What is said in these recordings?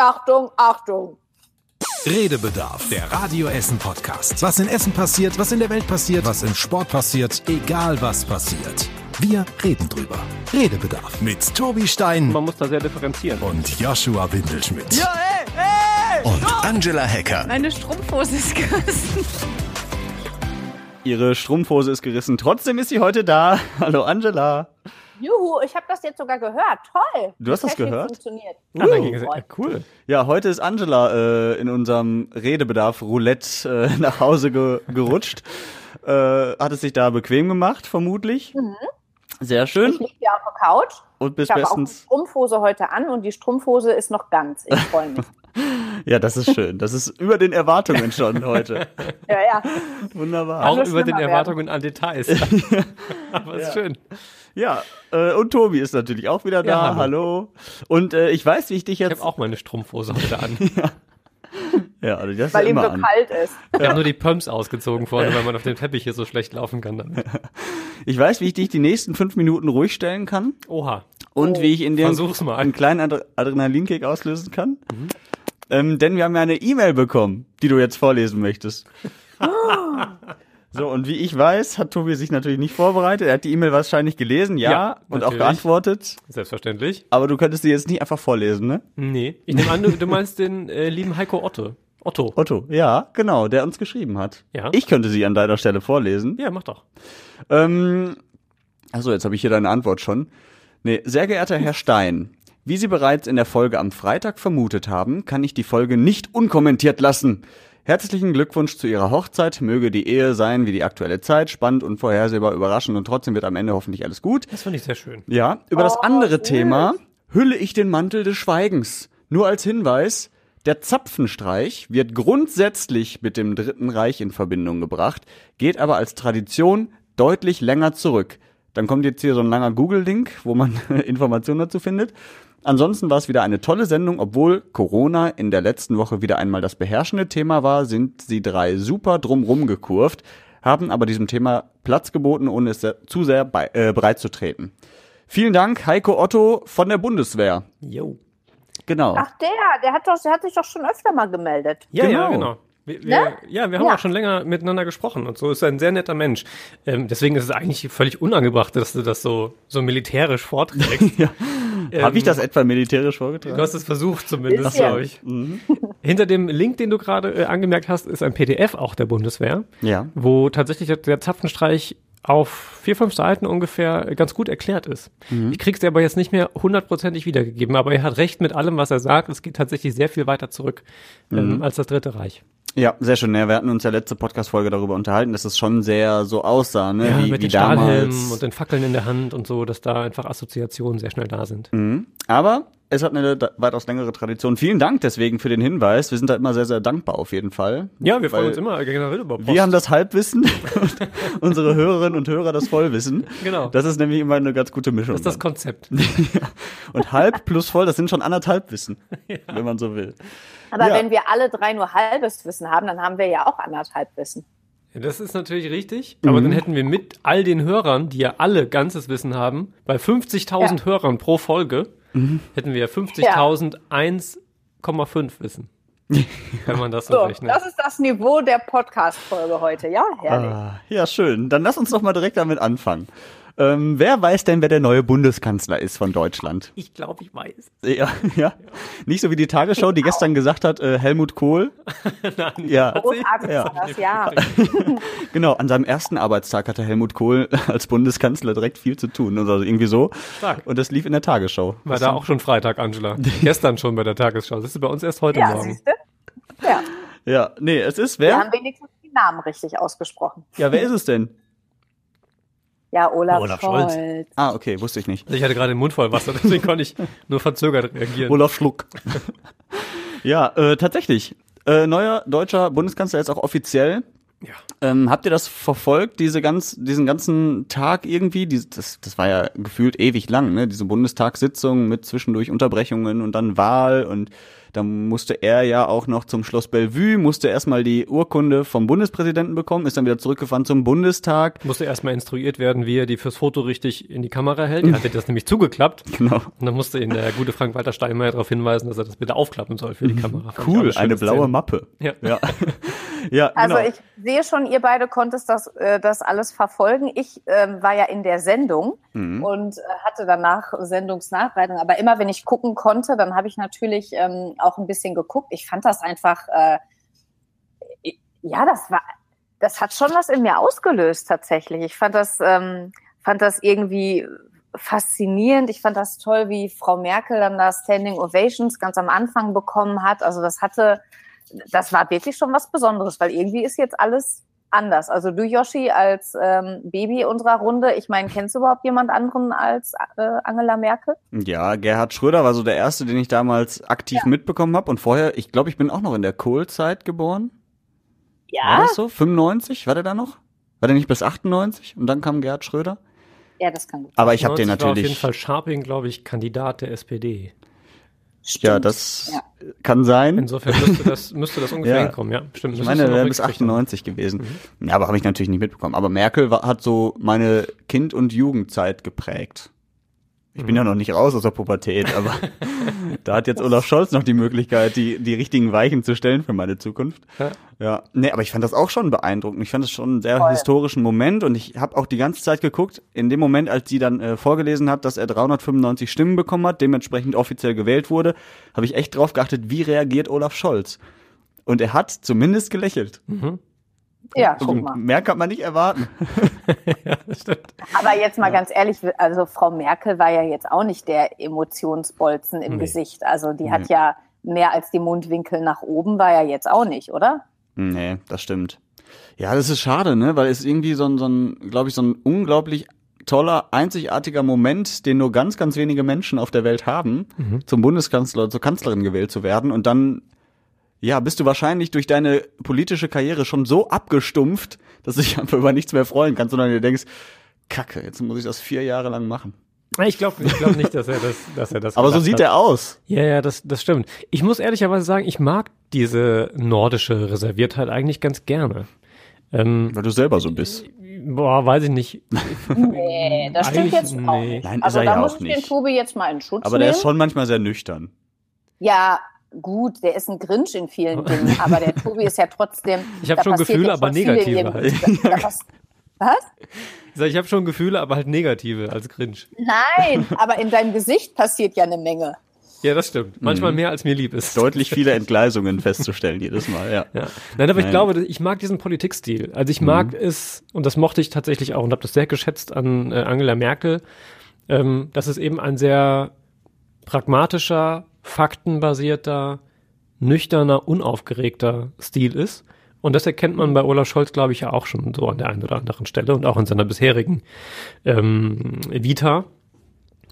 Achtung, Achtung. Redebedarf, der Radio Essen Podcast. Was in Essen passiert, was in der Welt passiert, was im Sport passiert, egal was passiert. Wir reden drüber. Redebedarf mit Tobi Stein Man muss da sehr differenzieren. und Joshua Windelschmidt. Ja, ey, ey! Und Angela Hecker. Meine Strumpfhose ist gerissen. Ihre Strumpfhose ist gerissen. Trotzdem ist sie heute da. Hallo Angela. Juhu, ich habe das jetzt sogar gehört. Toll. Du hast das Technik gehört? Funktioniert. Ah, es- Freut. cool. Ja, heute ist Angela äh, in unserem Redebedarf Roulette äh, nach Hause ge gerutscht. Äh, hat es sich da bequem gemacht, vermutlich. Sehr schön. Ich liege hier auf der Couch. Und bis Ich habe auch die bestens. Strumpfhose heute an und die Strumpfhose ist noch ganz. Ich freue mich. Ja, das ist schön. Das ist über den Erwartungen schon heute. ja, ja. Wunderbar. Auch über den schlimmer werden. Erwartungen an Details. Aber ist schön. Ja, äh, und Tobi ist natürlich auch wieder da. Ja, hallo. Und äh, ich weiß, wie ich dich Ich jetzt. habe auch meine Strumpfhose heute an. ja, also das Weil ja ihm so an. kalt ist. Ich habe nur die Pumps ausgezogen vorne, weil man auf dem Teppich hier so schlecht laufen kann. Damit. Ich weiß, wie ich dich die nächsten fünf Minuten ruhig stellen kann Oha. und wie ich in dir einen kleinen Adre Adrenalinkick auslösen kann. Ähm, denn wir haben ja eine E-Mail bekommen, die du jetzt vorlesen möchtest. so, und wie ich weiß, hat Tobi sich natürlich nicht vorbereitet. Er hat die E-Mail wahrscheinlich gelesen, ja, Ja, und auch natürlich. geantwortet. Selbstverständlich. Aber du könntest sie jetzt nicht einfach vorlesen, ne? Nee. Ich nehme an, du, du meinst den äh, lieben Heiko Otto. Otto. Otto, ja, genau, der uns geschrieben hat. Ja. Ich könnte sie an deiner Stelle vorlesen. Ja, mach doch. Ähm, achso, jetzt habe ich hier deine Antwort schon. Nee, sehr geehrter Herr Stein, wie Sie bereits in der Folge am Freitag vermutet haben, kann ich die Folge nicht unkommentiert lassen. Herzlichen Glückwunsch zu Ihrer Hochzeit. Möge die Ehe sein wie die aktuelle Zeit, spannend, unvorhersehbar, überraschend und trotzdem wird am Ende hoffentlich alles gut. Das fand ich sehr schön. Ja, über das Oh, andere süß. Thema hülle ich den Mantel des Schweigens. Nur als Hinweis, der Zapfenstreich wird grundsätzlich mit dem Dritten Reich in Verbindung gebracht, geht aber als Tradition deutlich länger zurück. Dann kommt jetzt hier so ein langer Google-Link, wo man Informationen dazu findet. Ansonsten war es wieder eine tolle Sendung, obwohl Corona in der letzten Woche wieder einmal das beherrschende Thema war, sind sie drei super drumrum gekurvt, haben aber diesem Thema Platz geboten, ohne es zu sehr bei, äh, breit zu treten. Vielen Dank, Heiko Otto von der Bundeswehr. Jo. Genau. Ach, der, der hat, doch, der hat sich doch schon öfter mal gemeldet. Ja, ja, Genau. genau. Wir, wir, Ne? Ja, wir haben Ja. auch schon länger miteinander gesprochen und so ist er ein sehr netter Mensch. Ähm, deswegen ist es eigentlich völlig unangebracht, dass du das so, so militärisch vorträgst. ja. Ähm, Habe ich das etwa militärisch vorgetragen? Du hast es versucht zumindest, glaube ich. Hinter dem Link, den du gerade äh, angemerkt hast, ist ein PDF auch der Bundeswehr, Ja. wo tatsächlich der- der Zapfenstreich auf vier, fünf Seiten ungefähr ganz gut erklärt ist. Ich krieg's dir aber jetzt nicht mehr hundertprozentig wiedergegeben, aber er hat recht mit allem, was er sagt. Es geht tatsächlich sehr viel weiter zurück ähm, als das Dritte Reich. Ja, sehr schön. Ja, wir hatten uns ja letzte Podcast-Folge darüber unterhalten, dass es schon sehr so aussah, ne? Ja, wie, mit wie den Stahlhelmen damals. und den Fackeln in der Hand und so, dass da einfach Assoziationen sehr schnell da sind. Aber es hat eine weitaus längere Tradition. Vielen Dank deswegen für den Hinweis. Wir sind da immer sehr, sehr dankbar auf jeden Fall. Ja, wir freuen uns immer generell über Post. Wir haben das Halbwissen und unsere Hörerinnen und Hörer das Vollwissen. Genau. Das ist nämlich immer eine ganz gute Mischung. das ist das. Konzept. und halb plus voll, das sind schon anderthalb Wissen, wenn man so will. Aber Ja. wenn wir alle drei nur halbes Wissen haben, dann haben wir ja auch anderthalb Wissen. Ja, das ist natürlich richtig, aber dann hätten wir mit all den Hörern, die ja alle ganzes Wissen haben, bei 50.000 Ja. Hörern pro Folge, hätten wir 50.000 1,5 Wissen. Wenn man das so, So, rechnet. das ist das Niveau der Podcast-Folge heute. Ja, herrlich. Ah, ja, schön. Dann lass uns doch mal direkt damit anfangen. Ähm, wer weiß denn, wer der neue Bundeskanzler ist von Deutschland? ich glaube, ich weiß. Ja, ja. Nicht so wie die Tagesschau, die gestern gesagt hat, äh, Helmut Kohl. Nein. Ja, Großartig Ja. das, ja. genau. An seinem ersten Arbeitstag hatte Helmut Kohl als Bundeskanzler direkt viel zu tun. Also irgendwie so. Stark. Und das lief in der Tagesschau. War da auch schon Freitag, Angela. Gestern schon bei der Tagesschau. Das ist bei uns erst heute Ja, Morgen. siehst du? Ja, Ja, nee, es ist wir wer? haben wenigstens die Namen richtig ausgesprochen. Ja, wer ist es denn? Ja, Olaf, Olaf Scholz. Scholz. Ah, okay, wusste ich nicht. Ich hatte gerade den Mund voll Wasser, deswegen konnte ich nur verzögert reagieren. Olaf Schluck. ja, äh, tatsächlich. Äh, neuer deutscher Bundeskanzler ist auch offiziell. Ja. Ähm, habt ihr das verfolgt, diese ganz, diesen ganzen Tag irgendwie? Dies, das, das war ja gefühlt ewig lang, ne? Diese Bundestagssitzung mit zwischendurch Unterbrechungen und dann Wahl und Dann musste er ja auch noch zum Schloss Bellevue, musste erstmal die Urkunde vom Bundespräsidenten bekommen, ist dann wieder zurückgefahren zum Bundestag. Musste erstmal instruiert werden, wie er die fürs Foto richtig in die Kamera hält. Er hatte das nämlich zugeklappt. Genau. Und dann musste ihn der gute Frank-Walter Steinmeier darauf hinweisen, dass er das bitte aufklappen soll für die Kamera. Fand Cool, eine blaue Szene. Mappe. Ja. Ja, ja Also genau. ich sehe schon, ihr beide konntest das, äh, das alles verfolgen. Ich ähm, war ja in der Sendung Mhm. und äh, hatte danach Sendungsnachbereitung. Aber immer wenn ich gucken konnte, dann habe ich natürlich ähm, auch ein bisschen geguckt. Ich fand das einfach, äh, ja, das war, das hat schon was in mir ausgelöst tatsächlich. Ich fand das, ähm, fand das irgendwie faszinierend. Ich fand das toll, wie Frau Merkel dann da Standing Ovations ganz am Anfang bekommen hat. Also das hatte, das war wirklich schon was Besonderes, weil irgendwie ist jetzt alles anders. Also du, Yoshi, als ähm, Baby unserer Runde, ich meine, kennst du überhaupt jemand anderen als äh, Angela Merkel? Ja, Gerhard Schröder war so der erste, den ich damals aktiv mitbekommen habe. Und vorher, ich glaube, ich bin auch noch in der Kohl-Zeit geboren. War das so? 95? War der da noch? War der nicht bis 98? Und dann kam Gerhard Schröder? Ja, das kann gut. Aber ich habe den 90 war auf jeden natürlich. Fall Scharping, glaube ich, Kandidat der SPD. Ja, Stimmt. das Ja. kann sein. Insofern müsste das, müsste das ungefähr Ja. hinkommen, ja. Stimmt. Ich meine, wäre bis mitgekriegt haben. 98 gewesen. Ja, aber habe ich natürlich nicht mitbekommen. Aber Merkel war, hat so meine Kind- und Jugendzeit geprägt. Ich bin ja noch nicht raus aus der Pubertät, aber da hat jetzt Olaf Scholz noch die Möglichkeit, die, die richtigen Weichen zu stellen für meine Zukunft. Ja. Ja, nee, aber ich fand das auch schon beeindruckend. Ich fand das schon einen sehr Voll. historischen Moment und ich habe auch die ganze Zeit geguckt, in dem Moment, als sie dann äh, vorgelesen hat, dass er 395 Stimmen bekommen hat, dementsprechend offiziell gewählt wurde, habe ich echt drauf geachtet, wie reagiert Olaf Scholz. Und er hat zumindest gelächelt. Ja, guck mal. mehr kann man nicht erwarten. Aber jetzt mal ganz ehrlich, also Frau Merkel war ja jetzt auch nicht der Emotionsbolzen im Nee. Gesicht. Also die hat ja mehr als die Mundwinkel nach oben, war ja jetzt auch nicht, oder? Nee, das stimmt. Ja, das ist schade, ne? Weil es irgendwie so ein, so ein glaube ich, so ein unglaublich toller, einzigartiger Moment, den nur ganz, ganz wenige Menschen auf der Welt haben, zum Bundeskanzler, zur Kanzlerin gewählt zu werden. Und dann, ja, bist du wahrscheinlich durch deine politische Karriere schon so abgestumpft, dass du dich einfach über nichts mehr freuen kannst, sondern dir denkst, Kacke, jetzt muss ich das vier Jahre lang machen. Ich glaube ich glaub nicht, dass er das, dass er das Aber so sieht hat. er aus. Ja, ja, das, das stimmt. Ich muss ehrlicherweise sagen, ich mag diese nordische Reserviertheit eigentlich ganz gerne. Ähm, Weil du selber so bist. boah, weiß ich nicht. Nee, das stimmt jetzt auch nee. nicht. Nein, ist also er da ja muss auch ich den nicht. Tobi jetzt mal in Schutz Aber der nehmen. ist schon manchmal sehr nüchtern. Ja, gut, der ist ein Grinch in vielen Dingen, aber der Tobi ist ja trotzdem. Ich hab da schon Gefühle, aber negative halt. Da, da pass- was? Ich, sag, ich habe schon Gefühle, aber halt negative als Grinch. Nein, aber in deinem Gesicht passiert ja eine Menge. Ja, das stimmt. Manchmal mehr als mir lieb ist. Deutlich viele Entgleisungen festzustellen jedes Mal, ja. Ja. Nein, aber ich Nein. glaube, ich mag diesen Politikstil. Also ich mag es, und das mochte ich tatsächlich auch und habe das sehr geschätzt an äh, Angela Merkel, ähm, dass es eben ein sehr pragmatischer, faktenbasierter, nüchterner, unaufgeregter Stil ist. Und das erkennt man bei Olaf Scholz, glaube ich, ja auch schon so an der einen oder anderen Stelle und auch in seiner bisherigen ähm, Vita.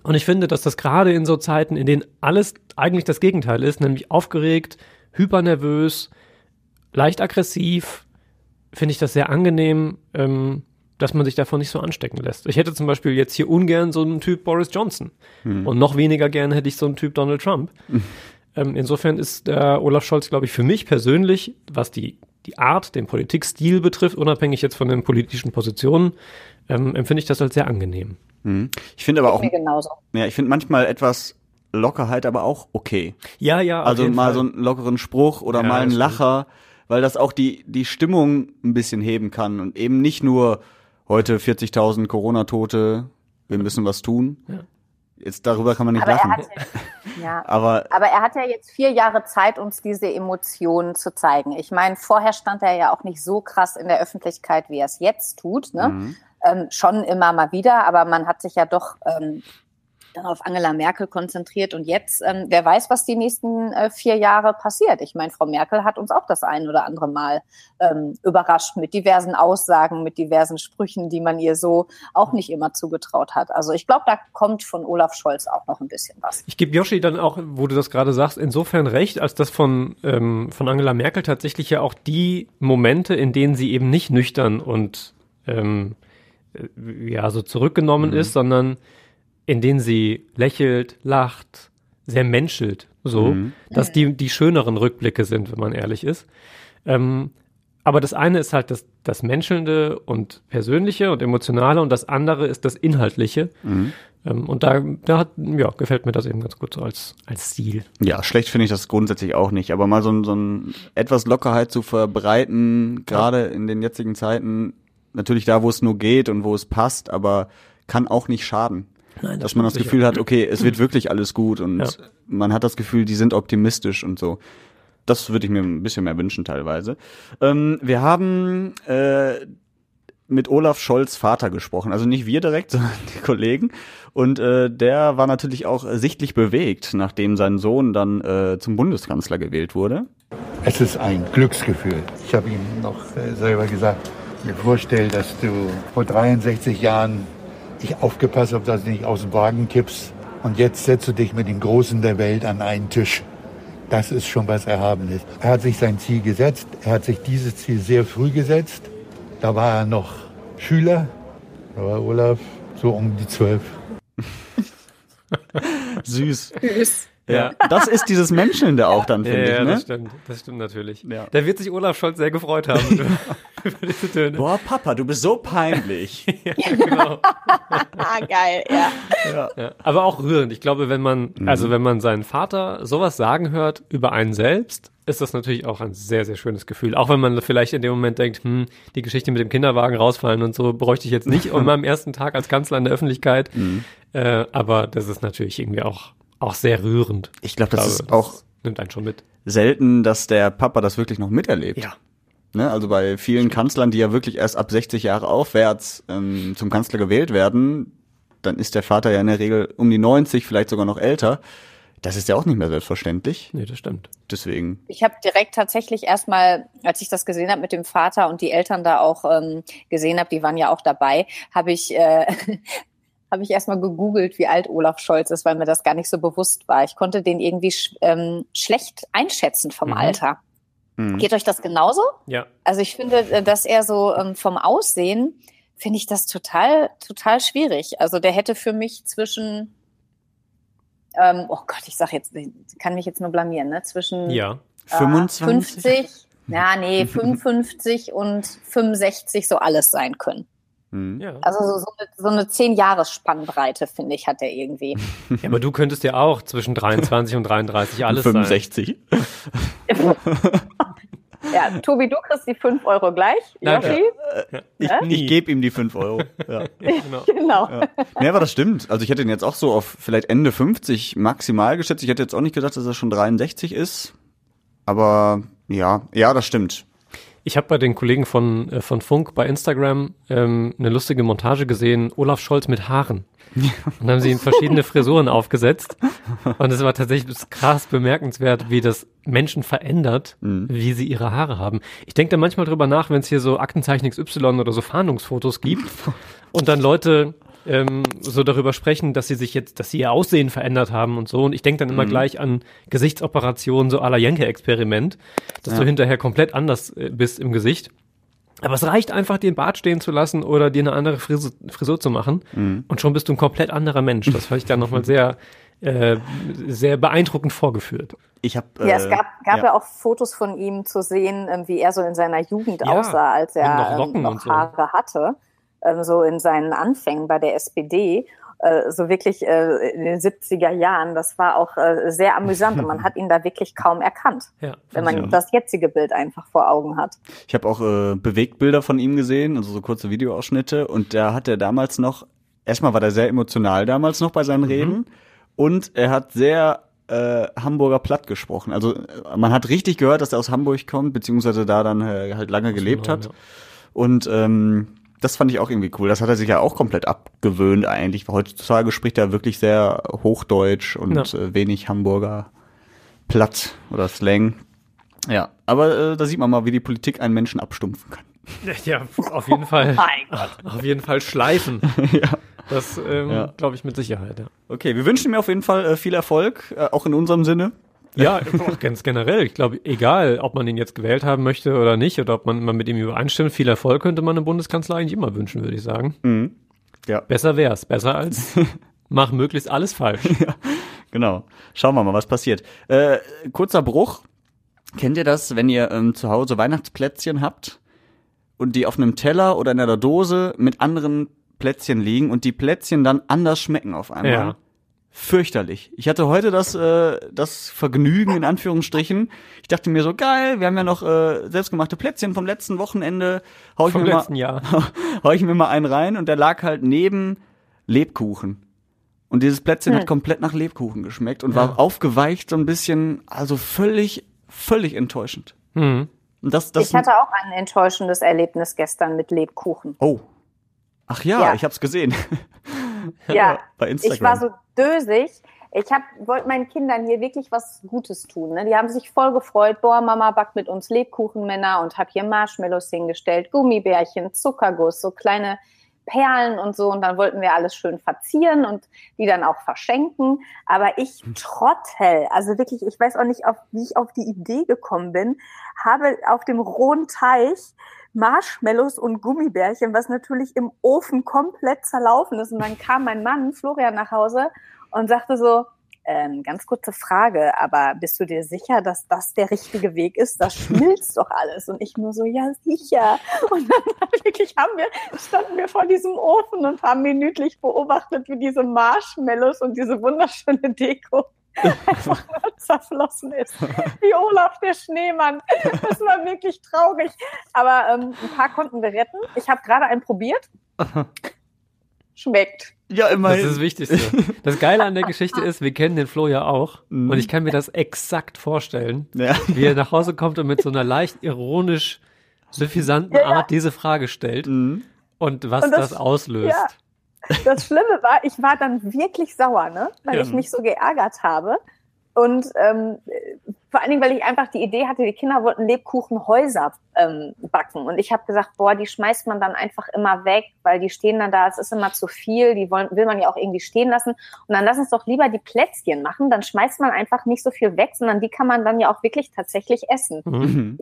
Und ich finde, dass das gerade in so Zeiten, in denen alles eigentlich das Gegenteil ist, nämlich aufgeregt, hypernervös, leicht aggressiv, finde ich das sehr angenehm, ähm, dass man sich davon nicht so anstecken lässt. Ich hätte zum Beispiel jetzt hier ungern so einen Typ Boris Johnson und noch weniger gern hätte ich so einen Typ Donald Trump. Ähm, insofern ist der Olaf Scholz, glaube ich, für mich persönlich, was die, die Art, den Politikstil betrifft, unabhängig jetzt von den politischen Positionen, ähm, empfinde ich das als sehr angenehm. Ich finde aber auch, ja, ich finde manchmal etwas Lockerheit aber auch okay. Ja, ja. auf Also jeden mal Fall. so einen lockeren Spruch oder Ja, mal einen. Lacher, weil das auch die, die Stimmung ein bisschen heben kann und eben nicht nur heute 40.000 Corona-Tote, wir müssen was tun. Jetzt darüber kann man nicht Aber er lachen. hat, ja, aber aber er hat ja jetzt vier Jahre Zeit, uns diese Emotionen zu zeigen. Ich meine, vorher stand er ja auch nicht so krass in der Öffentlichkeit, wie er es jetzt tut. Ne? Mhm. Ähm, schon immer mal wieder, aber man hat sich ja doch ähm, dann auf Angela Merkel konzentriert. Und jetzt, ähm, wer weiß, was die nächsten äh, vier Jahre passiert. Ich meine, Frau Merkel hat uns auch das ein oder andere Mal ähm, überrascht mit diversen Aussagen, mit diversen Sprüchen, die man ihr so auch nicht immer zugetraut hat. Also ich glaube, da kommt von Olaf Scholz auch noch ein bisschen was. Ich gebe Yoshi dann auch, wo du das gerade sagst, insofern recht, als das von, ähm, von Angela Merkel tatsächlich ja auch die Momente, in denen sie eben nicht nüchtern und ähm, äh, ja so zurückgenommen ist, sondern in denen sie lächelt, lacht, sehr menschelt, so, dass die die schöneren Rückblicke sind, wenn man ehrlich ist. Ähm, aber das eine ist halt das, das Menschelnde und Persönliche und Emotionale und das andere ist das Inhaltliche. Ähm, und da, da hat, ja, gefällt mir das eben ganz gut so als, als Stil. Ja, schlecht finde ich das grundsätzlich auch nicht, aber mal so, ein- so ein etwas Lockerheit zu verbreiten, gerade in den jetzigen Zeiten, natürlich da, wo es nur geht und wo es passt, aber kann auch nicht schaden. Nein, Dass man das Gefühl hat, okay, es wird wirklich alles gut und Ja. man hat das Gefühl, die sind optimistisch und so. Das würde ich mir ein bisschen mehr wünschen teilweise. Ähm, wir haben äh, mit Olaf Scholz Vater gesprochen. Also nicht wir direkt, sondern die Kollegen. Und äh, der war natürlich auch sichtlich bewegt, nachdem sein Sohn dann äh, zum Bundeskanzler gewählt wurde. Es ist ein Glücksgefühl. Ich habe ihm noch äh, selber gesagt, mir vorstell, dass du vor 63 Jahren ich aufgepasst habe, dass du nicht aus dem Wagen kippst. Und jetzt setzt du dich mit den Großen der Welt an einen Tisch. Das ist schon was Erhabenes. Er hat sich sein Ziel gesetzt. Er hat sich dieses Ziel sehr früh gesetzt. Da war er noch Schüler. Da war Olaf so um die zwölf. Süß. Tschüss. Ja. Das ist dieses Menschelnde auch dann, Ja, finde ja, ich. das Ne? stimmt. Das stimmt natürlich. Ja. Da wird sich Olaf Scholz sehr gefreut haben über, diese Töne. Boah, Papa, du bist so peinlich. Genau. Ah, geil, ja. Ja, aber auch rührend. Ich glaube, wenn man, also wenn man seinen Vater sowas sagen hört über einen selbst, ist das natürlich auch ein sehr, sehr schönes Gefühl. Auch wenn man vielleicht in dem Moment denkt, hm, die Geschichte mit dem Kinderwagen rausfallen und so bräuchte ich jetzt nicht an meinem ersten Tag als Kanzler in der Öffentlichkeit. Äh, aber das ist natürlich irgendwie auch, auch sehr rührend. Ich glaube, das ist auch nimmt einen schon mit. selten, dass der Papa das wirklich noch miterlebt. Ja. Ne, also bei vielen Kanzlern, die ja wirklich erst ab 60 Jahre aufwärts ähm, zum Kanzler gewählt werden, dann ist der Vater ja in der Regel um die 90, vielleicht sogar noch älter. Das ist ja auch nicht mehr selbstverständlich. Nee, das stimmt. Deswegen. Ich habe direkt tatsächlich erstmal, als ich das gesehen habe mit dem Vater und die Eltern da auch ähm, gesehen habe, die waren ja auch dabei, habe ich äh, habe ich erstmal gegoogelt, wie alt Olaf Scholz ist, weil mir das gar nicht so bewusst war. Ich konnte den irgendwie sch ähm, schlecht einschätzen vom Mhm. Alter. Hm. Geht euch das genauso? Ja. Also ich finde, äh, dass er so ähm, vom Aussehen finde ich das total, total schwierig. Also der hätte für mich zwischen, ähm, oh Gott, ich sag jetzt, ich kann mich jetzt nur blamieren, ne? Zwischen Ja. äh, 25? 50, ja, nee, 55 und 65 so alles sein können. Hm. Ja. Also so, so eine, so eine 10 Jahres Spannbreite, finde ich, hat er irgendwie. ja. Aber du könntest ja auch zwischen 23 und 33 alles sein. 65. Ja, Tobi, du kriegst die 5 Euro gleich. Danke. Yoshi? Ich, Nie. ich gebe ihm die 5 Euro. Ja. Genau. Genau. Ja. Nee, aber das stimmt. Also ich hätte ihn jetzt auch so auf vielleicht Ende 50 maximal geschätzt. Ich hätte jetzt auch nicht gedacht, dass er schon 63 ist. Aber ja, ja, das stimmt. Ich habe bei den Kollegen von, äh, von Funk bei Instagram ähm, eine lustige Montage gesehen, Olaf Scholz mit Haaren. Und dann haben sie ihm verschiedene Frisuren aufgesetzt. Und es war tatsächlich krass bemerkenswert, wie das Menschen verändert, wie sie ihre Haare haben. Ich denke da manchmal drüber nach, wenn es hier so Aktenzeichen XY oder so Fahndungsfotos gibt und dann Leute ähm, so darüber sprechen, dass sie sich jetzt, dass sie ihr Aussehen verändert haben und so. Und ich denke dann immer gleich an Gesichtsoperationen, so à la Jenke-Experiment, dass du hinterher komplett anders äh, bist im Gesicht. Aber es reicht einfach, dir den Bart stehen zu lassen oder dir eine andere Frisur, Frisur zu machen und schon bist du ein komplett anderer Mensch. Das fand ich dann nochmal sehr, äh, sehr beeindruckend vorgeführt. Ich habe Ja, es gab, gab ja. ja. auch Fotos von ihm zu sehen, ähm, wie er so in seiner Jugend Ja, aussah, als noch er Locken ähm, noch und so. Haare hatte, ähm, so in seinen Anfängen bei der SPD, äh, so wirklich äh, in den 70er Jahren. Das war auch äh, sehr amüsant und man hat ihn da wirklich kaum erkannt, Ja, wenn man auch. das jetzige Bild einfach vor Augen hat. Ich habe auch äh, Bewegtbilder von ihm gesehen, also so kurze Videoausschnitte. Und da hat er damals noch, erstmal war er sehr emotional damals noch bei seinen Mhm. Reden. Und er hat sehr äh, Hamburger Platt gesprochen. Also man hat richtig gehört, dass er aus Hamburg kommt, beziehungsweise da dann äh, halt lange gelebt Norden, hat. Und ähm, das fand ich auch irgendwie cool. Das hat er sich ja auch komplett abgewöhnt eigentlich. Heutzutage spricht er wirklich sehr Hochdeutsch und Ja. äh, wenig Hamburger Platt oder Slang. Ja, aber äh, da sieht man mal, wie die Politik einen Menschen abstumpfen kann. Ja, auf jeden Fall. Mein Gott. Auf jeden Fall schleifen. ja. Das ähm, Ja. glaube ich mit Sicherheit, ja. Okay, wir wünschen mir auf jeden Fall äh, viel Erfolg, äh, auch in unserem Sinne. Ja, auch ganz generell. Ich glaube, egal, ob man ihn jetzt gewählt haben möchte oder nicht, oder ob man immer mit ihm übereinstimmt, viel Erfolg könnte man im Bundeskanzler eigentlich immer wünschen, würde ich sagen. Mhm. Ja. Besser wär's. Besser als mach möglichst alles falsch. Genau. Schauen wir mal, was passiert. Äh, kurzer Bruch. Kennt ihr das, wenn ihr ähm, zu Hause Weihnachtsplätzchen habt und die auf einem Teller oder in einer Dose mit anderen Plätzchen liegen und die Plätzchen dann anders schmecken auf einmal? Ja. Fürchterlich. Ich hatte heute das, äh, das Vergnügen in Anführungsstrichen. Ich dachte mir so, geil, wir haben ja noch äh, selbstgemachte Plätzchen vom letzten Wochenende. Hau ich, Vom mir letzten mal, Jahr. hau ich mir mal einen rein und der lag halt neben Lebkuchen. Und dieses Plätzchen Hm. hat komplett nach Lebkuchen geschmeckt und war aufgeweicht so ein bisschen, also völlig, völlig enttäuschend. Hm. Und das, das Ich hatte auch ein enttäuschendes Erlebnis gestern mit Lebkuchen. Oh. Ach ja, Ja. ich hab's gesehen. Ja, bei Instagram. ich war so dösig. Ich wollte meinen Kindern hier wirklich was Gutes tun. Ne? Die haben sich voll gefreut. Boah, Mama backt mit uns Lebkuchenmänner und hab hier Marshmallows hingestellt, Gummibärchen, Zuckerguss, so kleine Perlen und so. Und dann wollten wir alles schön verzieren und die dann auch verschenken. Aber ich Trottel, also wirklich, ich weiß auch nicht, auf, wie ich auf die Idee gekommen bin, habe auf dem rohen Teich Marshmallows und Gummibärchen, was natürlich im Ofen komplett zerlaufen ist. Und dann kam mein Mann, Florian, nach Hause und sagte so, ähm, ganz kurze Frage, aber bist du dir sicher, dass das der richtige Weg ist? Das schmilzt doch alles. Und ich nur so, ja, sicher. Und dann wirklich haben wir, standen wir vor diesem Ofen und haben minütlich beobachtet, wie diese Marshmallows und diese wunderschöne Deko einfach nur zerflossen ist. Wie Olaf der Schneemann. Das war wirklich traurig. Aber ähm, ein paar konnten wir retten. Ich habe gerade einen probiert. Schmeckt. ja, Das immerhin. ist das Wichtigste. Das Geile an der Geschichte ist, wir kennen den Flo ja auch. Mhm. Und ich kann mir das exakt vorstellen, ja. wie er nach Hause kommt und mit so einer leicht ironisch suffisanten Ja, ja. Art diese Frage stellt Mhm. und was Und das- das, auslöst. Ja. Das Schlimme war, ich war dann wirklich sauer, ne? weil Ja. ich mich so geärgert habe. Und ähm, vor allen Dingen, weil ich einfach die Idee hatte, die Kinder wollten Lebkuchenhäuser ähm, backen. Und ich habe gesagt, boah, die schmeißt man dann einfach immer weg, weil die stehen dann da, es ist immer zu viel, die wollen, will man ja auch irgendwie stehen lassen. Und dann lass uns doch lieber die Plätzchen machen, dann schmeißt man einfach nicht so viel weg, sondern die kann man dann ja auch wirklich tatsächlich essen. Mhm. Mhm.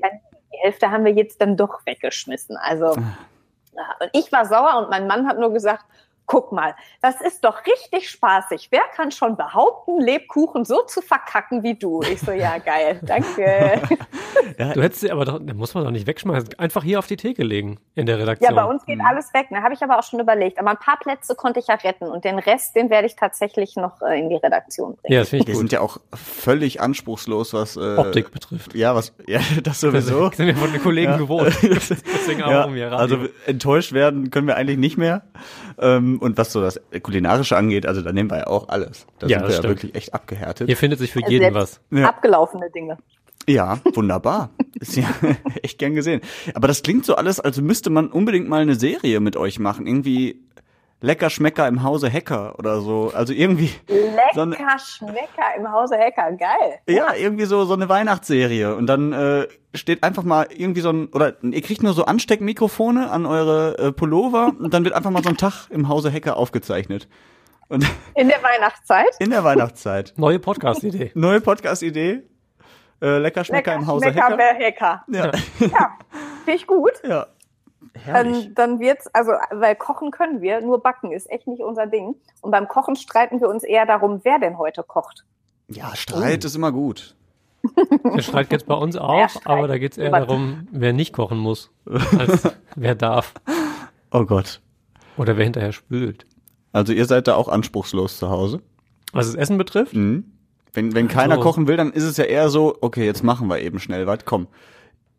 Die Hälfte haben wir jetzt dann doch weggeschmissen. Also, ja, und ich war sauer und mein Mann hat nur gesagt, guck mal, das ist doch richtig spaßig. Wer kann schon behaupten, Lebkuchen so zu verkacken wie du? Ich so, ja, geil, danke. Du hättest sie aber doch, da muss man doch nicht wegschmeißen. Einfach hier auf die Theke legen in der Ja, Redaktion. bei uns geht alles weg. Ne? Habe ich aber auch schon überlegt. Aber ein paar Plätze konnte ich ja retten und den Rest, den werde ich tatsächlich noch äh, in die Redaktion bringen. Ja, das finde ich Wir gut. sind ja auch völlig anspruchslos, was äh, Optik betrifft. Ja, was ja, das sowieso. Das sind wir von den Kollegen Ja. gewohnt. Deswegen auch ja, um hier Radio. also enttäuscht werden können wir eigentlich nicht mehr. Ähm, und was so das kulinarische angeht, also da nehmen wir ja auch alles. Da Ja, sind wir ja wirklich echt abgehärtet. hier findet sich für jeden Selbst was. Ja. Abgelaufene Dinge. Ja, wunderbar. Ist ja echt gern gesehen. Aber das klingt so alles, als müsste man unbedingt mal eine Serie mit euch machen. Irgendwie Lecker Schmecker im Hause Hacker oder so. Also irgendwie, So eine- Lecker Schmecker im Hause Hacker, geil. ja, irgendwie so, so eine Weihnachtsserie. Und dann äh, steht einfach mal irgendwie so ein, oder ihr kriegt nur so Ansteckmikrofone an eure äh, Pullover und dann wird einfach mal so ein Tag im Hause Hacker aufgezeichnet. Und In der Weihnachtszeit. in der Weihnachtszeit. Neue Podcast-Idee. Neue Podcast-Idee. Äh, Lecker Schmecker im Hause Schmecker Hacker. Hacker. Ja. Ja, finde ich gut. ja. Herrlich. Ähm, dann wird's, also, weil kochen können wir, nur backen ist echt nicht unser Ding. Und beim Kochen streiten wir uns eher darum, wer denn heute kocht. Ja, Streit ist immer gut. Der Streit geht's bei uns auch, aber da geht's eher Aber- darum, wer nicht kochen muss, als wer darf. Oh Gott. Oder wer hinterher spült. Also ihr seid da auch anspruchslos zu Hause. Was das Essen betrifft, Mhm. Wenn, wenn keiner So. kochen will, dann ist es ja eher so, okay, jetzt machen wir eben schnell was. Komm,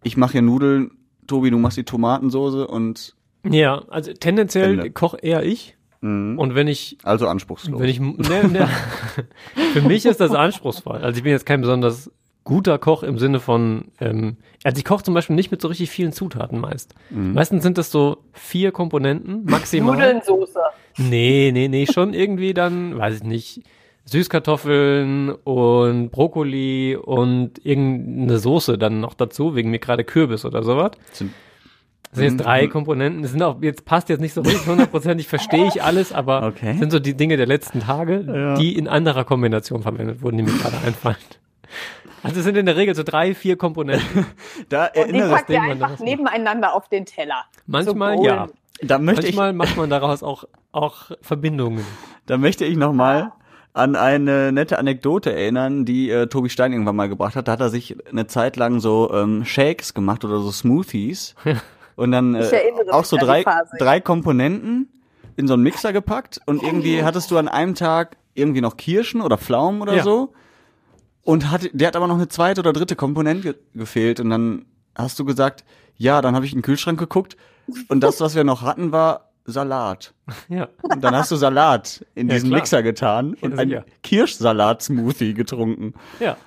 ich mache hier Nudeln, Tobi, du machst die Tomatensoße und ja, also tendenziell Ende. koche eher ich. mhm. Und wenn ich, also anspruchslos. wenn ich, ne, ne, für mich ist das anspruchsvoll. Also ich bin jetzt kein besonders guter Koch im Sinne von, ähm, also ich koche zum Beispiel nicht mit so richtig vielen Zutaten meist. Mhm. Meistens sind das so vier Komponenten maximal. Nudelnsoße. Nee, nee, nee, schon irgendwie dann, weiß ich nicht, Süßkartoffeln und Brokkoli und irgendeine Soße dann noch dazu, wegen mir gerade Kürbis oder sowas. Das sind jetzt Mhm. drei Komponenten. Das sind auch, jetzt passt jetzt nicht so richtig hundertprozentig, verstehe ich alles, aber Okay. sind so die Dinge der letzten Tage, Ja. die in anderer Kombination verwendet wurden, die mir gerade einfallen. Also es sind in der Regel so drei, vier Komponenten. da Und die packt ihr einfach nebeneinander auf den Teller. Manchmal So ja. Da möchte Manchmal macht man daraus auch, auch Verbindungen. ich, da möchte ich noch mal an eine nette Anekdote erinnern, die äh, Tobi Stein irgendwann mal gebracht hat. Da hat er sich eine Zeit lang so ähm, Shakes gemacht oder so Smoothies. Und dann äh, auch so drei, drei Komponenten in so einen Mixer gepackt und irgendwie hattest du an einem Tag irgendwie noch Kirschen oder Pflaumen oder Ja. so. Und hat, der hat aber noch eine zweite oder dritte Komponente ge gefehlt. Und dann hast du gesagt, ja, dann habe ich in den Kühlschrank geguckt und das, was wir noch hatten, war Salat. Ja. Und dann hast du Salat in Ja, diesen klar. Mixer getan und Ja, einen. Kirschsalat-Smoothie getrunken. Ja.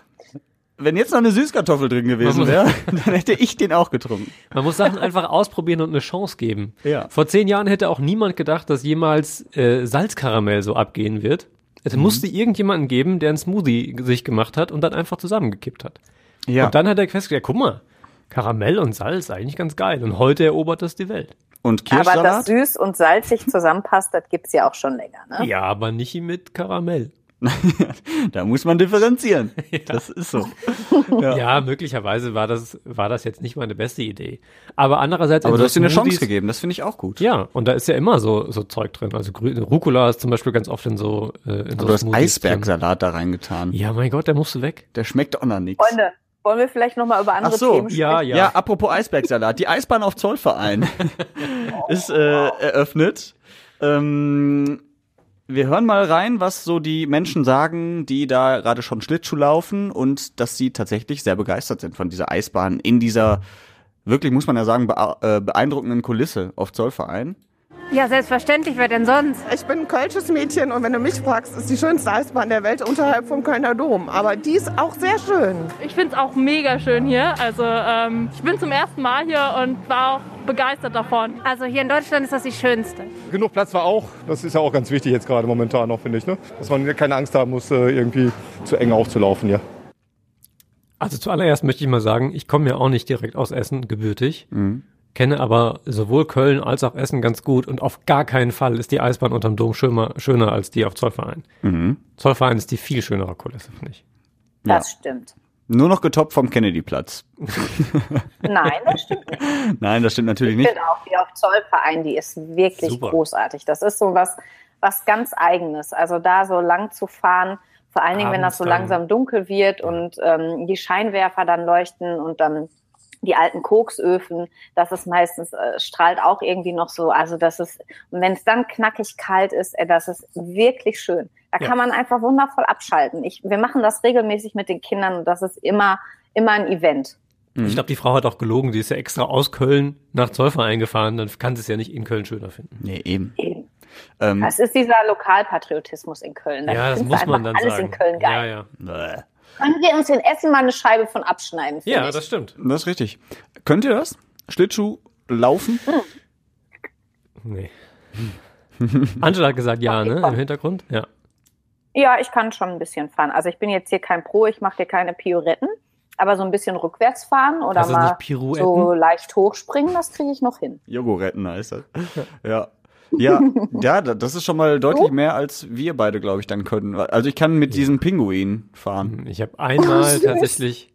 Wenn jetzt noch eine Süßkartoffel drin gewesen wäre, dann hätte ich den auch getrunken. Man muss Sachen einfach ausprobieren und eine Chance geben. Ja. Vor zehn Jahren hätte auch niemand gedacht, dass jemals äh, Salzkaramell so abgehen wird. Es Mhm. musste irgendjemanden geben, der einen Smoothie sich gemacht hat und dann einfach zusammengekippt hat. Ja. Und dann hat er festgestellt, ja, guck mal, Karamell und Salz, eigentlich ganz geil. Und heute erobert das die Welt. Und Aber dass Kirschsalat? süß und salzig zusammenpasst, das gibt's ja auch schon länger. Ne? Ja, aber nicht mit Karamell. da muss man differenzieren. Das ist so. Ja. möglicherweise war das, war das jetzt nicht meine beste Idee. Aber andererseits. Aber du so hast dir eine Chance gegeben, das finde ich auch gut. Ja, und da ist ja immer so, so Zeug drin. Also Rucola ist zum Beispiel ganz oft in so, äh, in so Aber du hast. Eisbergsalat da reingetan. Ja, mein Gott, der musste weg. Der schmeckt auch noch nichts. Freunde, wollen wir vielleicht noch mal über andere Ach so, Themen sprechen? Ja, ja. Ja, apropos Eisbergsalat. Die Eisbahn auf Zollverein ist äh, eröffnet. Ähm, wir hören mal rein, was so die Menschen sagen, die da gerade schon Schlittschuh laufen und dass sie tatsächlich sehr begeistert sind von dieser Eisbahn in dieser wirklich, muss man ja sagen, äh, beeindruckenden Kulisse auf Zollverein. Ja, selbstverständlich, wer denn sonst? Ich bin ein kölsches Mädchen und wenn du mich fragst, ist die schönste Eisbahn der Welt unterhalb vom Kölner Dom. Aber die ist auch sehr schön. Ich finde es auch mega schön hier. Also ähm, ich bin zum ersten Mal hier und war auch begeistert davon. Also hier in Deutschland ist das die schönste. Genug Platz war auch. Das ist ja auch ganz wichtig jetzt gerade momentan noch, finde ich. Ne? Dass man keine Angst haben muss, äh, irgendwie zu eng aufzulaufen hier. Also zuallererst möchte ich mal sagen, ich komme ja auch nicht direkt aus Essen, gebürtig. Kenne aber sowohl Köln als auch Essen ganz gut und auf gar keinen Fall ist die Eisbahn unterm Dom schöner, schöner als die auf Zollverein. Zollverein ist die viel schönere Kulisse, finde ich. Das stimmt. Nur noch getoppt vom Kennedy-Platz. Nein, das stimmt nicht. Nein, das stimmt natürlich Ich nicht. finde auch die auf Zollverein, die ist wirklich Super. großartig. Das ist so was, was ganz Eigenes. Also da so lang zu fahren, vor allen Dingen, wenn das so Abends langsam dunkel wird und ähm, die Scheinwerfer dann leuchten und dann die alten Koksöfen, das ist meistens, äh, strahlt auch irgendwie noch so, also das ist, und wenn es dann knackig kalt ist, äh, das ist wirklich schön. Da Ja. kann man einfach wundervoll abschalten. Ich, wir machen das regelmäßig mit den Kindern und das ist immer, immer ein Event. Ich glaube, die Frau hat auch gelogen, die ist ja extra aus Köln nach Zollverein gefahren, dann kann sie es ja nicht in Köln schöner finden. Nee, eben. Eben. Ähm, Das ist dieser Lokalpatriotismus in Köln. Da ja, das muss man dann alles sagen. in Köln geil. Ja, ja. bäh. Können wir uns in Essen mal eine Scheibe von abschneiden? Ja, ich. das stimmt. das ist richtig. Könnt ihr das? Schlittschuh laufen? Nee. Angela hat gesagt ja, Okay, ne? komm. Im Hintergrund? Ja. Ja, ich kann schon ein bisschen fahren. Also ich bin jetzt hier kein Pro, ich mache hier keine Pioretten, aber so ein bisschen rückwärts fahren oder mal so leicht hochspringen, das kriege ich noch hin. Jogoretten heißt das. Ja. Ja, ja, da- das ist schon mal deutlich mehr, als wir beide, glaube ich, dann können. Also ich kann mit diesem Pinguin fahren. Ich habe einmal süß. tatsächlich,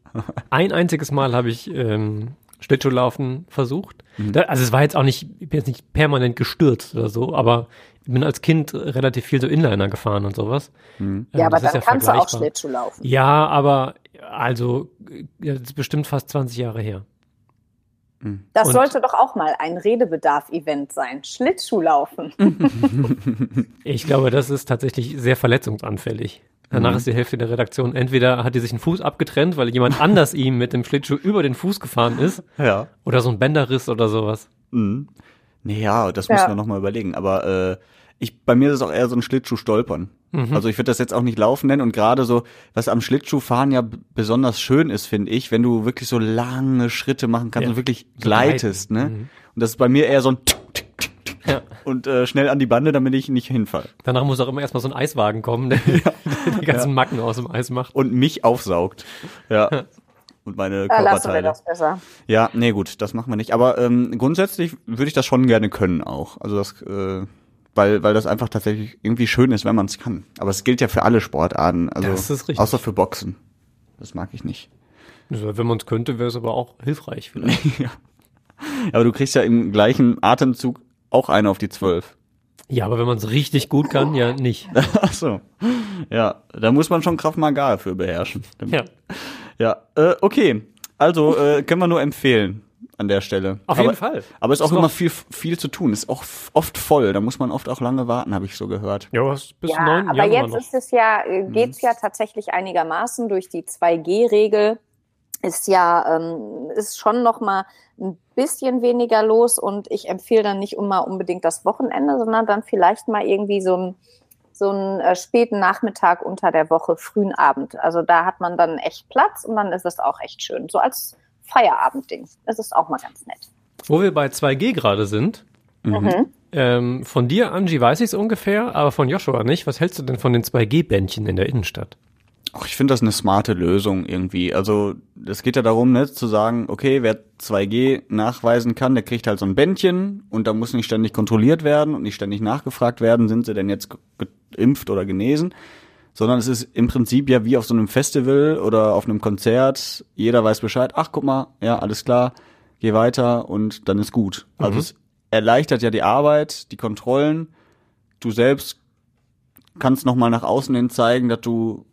ein einziges Mal habe ich ähm, Schlittschuhlaufen versucht. Mhm. Da, also es war jetzt auch nicht, ich bin jetzt nicht permanent gestürzt oder so, aber ich bin als Kind relativ viel so Inliner gefahren und sowas. Ähm, Ja, aber das ist dann kannst du auch vergleichbar. Schlittschuh laufen. Ja, aber also ja, das ist bestimmt fast 20 Jahre her. Das Und- sollte doch auch mal ein Redebedarf-Event sein. Schlittschuh laufen. Ich glaube, das ist tatsächlich sehr verletzungsanfällig. Danach Mhm. ist die Hälfte der Redaktion entweder hat die sich einen Fuß abgetrennt, weil jemand anders ihm mit dem Schlittschuh über den Fuß gefahren ist, Ja. oder so ein Bänderriss oder sowas. Mhm. Nee, ja, das Ja. müssen wir nochmal überlegen. Aber äh, ich, bei mir ist es auch eher so ein Schlittschuh stolpern. Also ich würde das jetzt auch nicht laufen nennen und gerade so, was am Schlittschuhfahren ja besonders schön ist, finde ich, wenn du wirklich so lange Schritte machen kannst Ja. und wirklich So gleitest, gleiten. ne? Und das ist bei mir eher so ein Ja. und äh, schnell an die Bande, damit ich nicht hinfall. Danach muss auch immer erstmal so ein Eiswagen kommen, der die ganzen Macken aus dem Eis macht. Und mich aufsaugt. Ja. Und meine Da lassen wir Körperteile. das besser. Ja, nee, gut, das machen wir nicht. Aber ähm, grundsätzlich würde ich das schon gerne können auch. Also das, äh, weil, weil das einfach tatsächlich irgendwie schön ist, wenn man es kann. Aber es gilt ja für alle Sportarten. Also Das ist richtig. außer für Boxen. Das mag ich nicht. Also, wenn man es könnte, wäre es aber auch hilfreich vielleicht. Aber du kriegst ja im gleichen Atemzug auch eine auf die zwölf. Ja, aber wenn man es richtig gut kann, ja nicht. Ach so. Ja, da muss man schon Kraft Maga für beherrschen. Ja. Ja, äh, okay. Also äh, können wir nur empfehlen an der Stelle. Auf aber, jeden Fall. Aber es ist auch Ist immer noch- viel, viel zu tun. Ist auch oft voll. Da muss man oft auch lange warten, habe ich so gehört. Ja, was bis Ja, 9. aber Januar jetzt noch. ist es ja, äh, geht's ja tatsächlich einigermaßen durch die 2G-Regel. Ist ja, ähm, ist schon noch mal ein bisschen weniger los und ich empfehle dann nicht immer unbedingt das Wochenende, sondern dann vielleicht mal irgendwie so ein so einen äh, späten Nachmittag unter der Woche, frühen Abend. Also da hat man dann echt Platz und dann ist es auch echt schön. So als Feierabendding. Das ist auch mal ganz nett. Wo wir bei 2G gerade sind, Mhm. ähm, von dir, Angie, weiß ich es ungefähr, aber von Joshua nicht. Was hältst du denn von den 2G-Bändchen in der Innenstadt? Ach, ich finde das eine smarte Lösung irgendwie. Also es geht ja darum, ne, zu sagen, okay, wer 2G nachweisen kann, der kriegt halt so ein Bändchen und da muss nicht ständig kontrolliert werden und nicht ständig nachgefragt werden, sind sie denn jetzt ge- geimpft oder genesen, sondern es ist im Prinzip ja wie auf so einem Festival oder auf einem Konzert. Jeder weiß Bescheid. Ach, guck mal, ja, alles klar, geh weiter und dann ist gut. Also es erleichtert ja die Arbeit, die Kontrollen. Du selbst kannst noch mal nach außen hin zeigen, dass du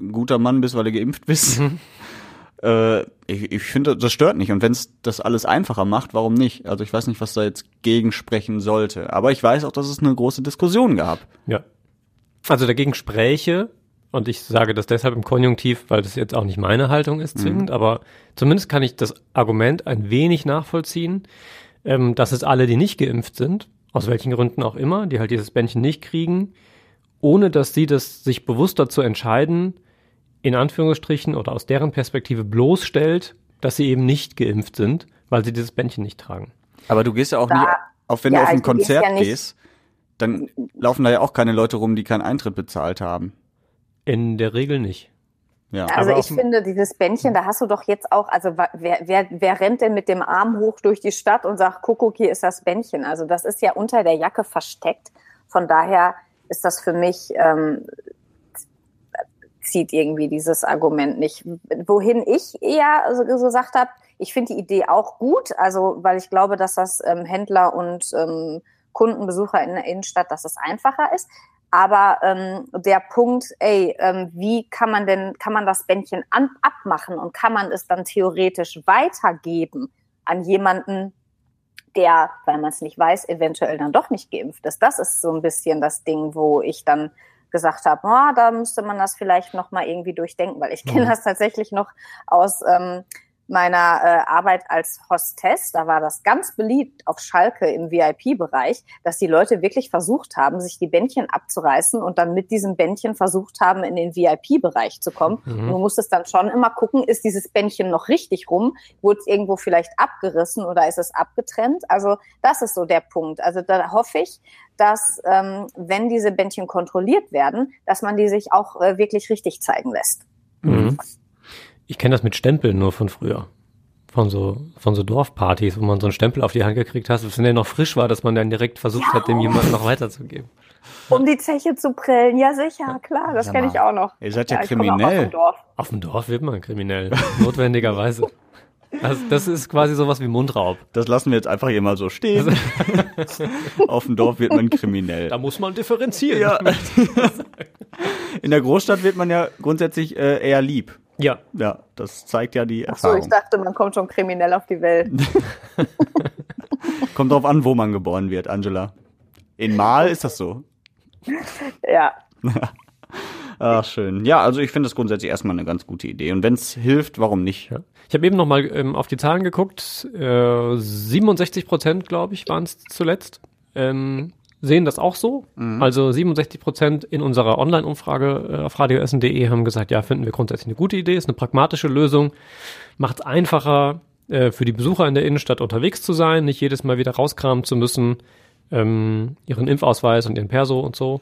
ein guter Mann bist, weil du geimpft bist. Äh, ich ich finde, das stört nicht. Und wenn es das alles einfacher macht, warum nicht? Also ich weiß nicht, was da jetzt gegen sprechen sollte. Aber ich weiß auch, dass es eine große Diskussion gab. Ja. Also dagegen spräche, und ich sage das deshalb im Konjunktiv, weil das jetzt auch nicht meine Haltung ist zwingend, aber zumindest kann ich das Argument ein wenig nachvollziehen, ähm, dass es alle, die nicht geimpft sind, aus welchen Gründen auch immer, die halt dieses Bändchen nicht kriegen, ohne dass sie das sich bewusst dazu entscheiden, in Anführungsstrichen oder aus deren Perspektive bloßstellt, dass sie eben nicht geimpft sind, weil sie dieses Bändchen nicht tragen. Aber du gehst ja auch Da- nie, auch wenn ja, du auf ein also du gehst Konzert ja nicht- gehst, dann laufen da ja auch keine Leute rum, die keinen Eintritt bezahlt haben. In der Regel nicht. Ja. Also Aber ich finde, dieses Bändchen, da hast du doch jetzt auch, also wer, wer, wer rennt denn mit dem Arm hoch durch die Stadt und sagt, Kuckuck, hier ist das Bändchen. Also das ist ja unter der Jacke versteckt. Von daher ist das für mich, ähm, zieht irgendwie dieses Argument nicht. Wohin ich eher so so gesagt habe, ich finde die Idee auch gut, also weil ich glaube, dass das ähm, Händler und ähm, Kundenbesucher in der Innenstadt, dass es einfacher ist. Aber ähm, der Punkt, ey, ähm, wie kann man denn, kann man das Bändchen an, abmachen und kann man es dann theoretisch weitergeben an jemanden, der, weil man es nicht weiß, eventuell dann doch nicht geimpft ist. Das ist so ein bisschen das Ding, wo ich dann gesagt habe, oh, da müsste man das vielleicht noch mal irgendwie durchdenken, weil ich kenne das tatsächlich noch aus ähm, meiner äh, Arbeit als Hostess. Da war das ganz beliebt auf Schalke im VIP-Bereich, dass die Leute wirklich versucht haben, sich die Bändchen abzureißen und dann mit diesem Bändchen versucht haben, in den VIP-Bereich zu kommen. Mhm. Du musstest dann schon immer gucken, ist dieses Bändchen noch richtig rum? Wurde es irgendwo vielleicht abgerissen oder ist es abgetrennt? Also das ist so der Punkt. Also da hoffe ich, dass ähm, wenn diese Bändchen kontrolliert werden, dass man die sich auch äh, wirklich richtig zeigen lässt. Mhm. Ich kenne das mit Stempeln nur von früher. Von so, von so Dorfpartys, wo man so einen Stempel auf die Hand gekriegt hat, wenn der noch frisch war, dass man dann direkt versucht hat, dem jemanden noch weiterzugeben. Um die Zeche zu prellen, ja sicher, klar, das kenne ich auch noch. ihr seid ja aus kriminell. dem Dorf. Auf dem Dorf wird man kriminell, notwendigerweise. Also das ist quasi sowas wie Mundraub. Das lassen wir jetzt einfach hier mal so stehen. Auf dem Dorf wird man kriminell. Da muss man differenzieren. Ja. In der Großstadt wird man ja grundsätzlich äh, eher lieb. Ja. Ja, das zeigt ja die So, Erfahrung. ich dachte, man kommt schon kriminell auf die Welt. Kommt drauf an, wo man geboren wird, Angela. In Mal ist das so. Ja. Ach, schön. Ja, also ich finde das grundsätzlich erstmal eine ganz gute Idee. Und wenn es hilft, warum nicht? Ja. Ich habe eben noch mal ähm, auf die Zahlen geguckt. Äh, 67 Prozent, glaube ich, waren es zuletzt. Ähm, sehen das auch so. Also 67 Prozent in unserer Online-Umfrage äh, auf radioessen.de haben gesagt, ja, finden wir grundsätzlich eine gute Idee, ist eine pragmatische Lösung, macht es einfacher äh, für die Besucher in der Innenstadt unterwegs zu sein, nicht jedes Mal wieder rauskramen zu müssen, ähm, ihren Impfausweis und ihren Perso und so.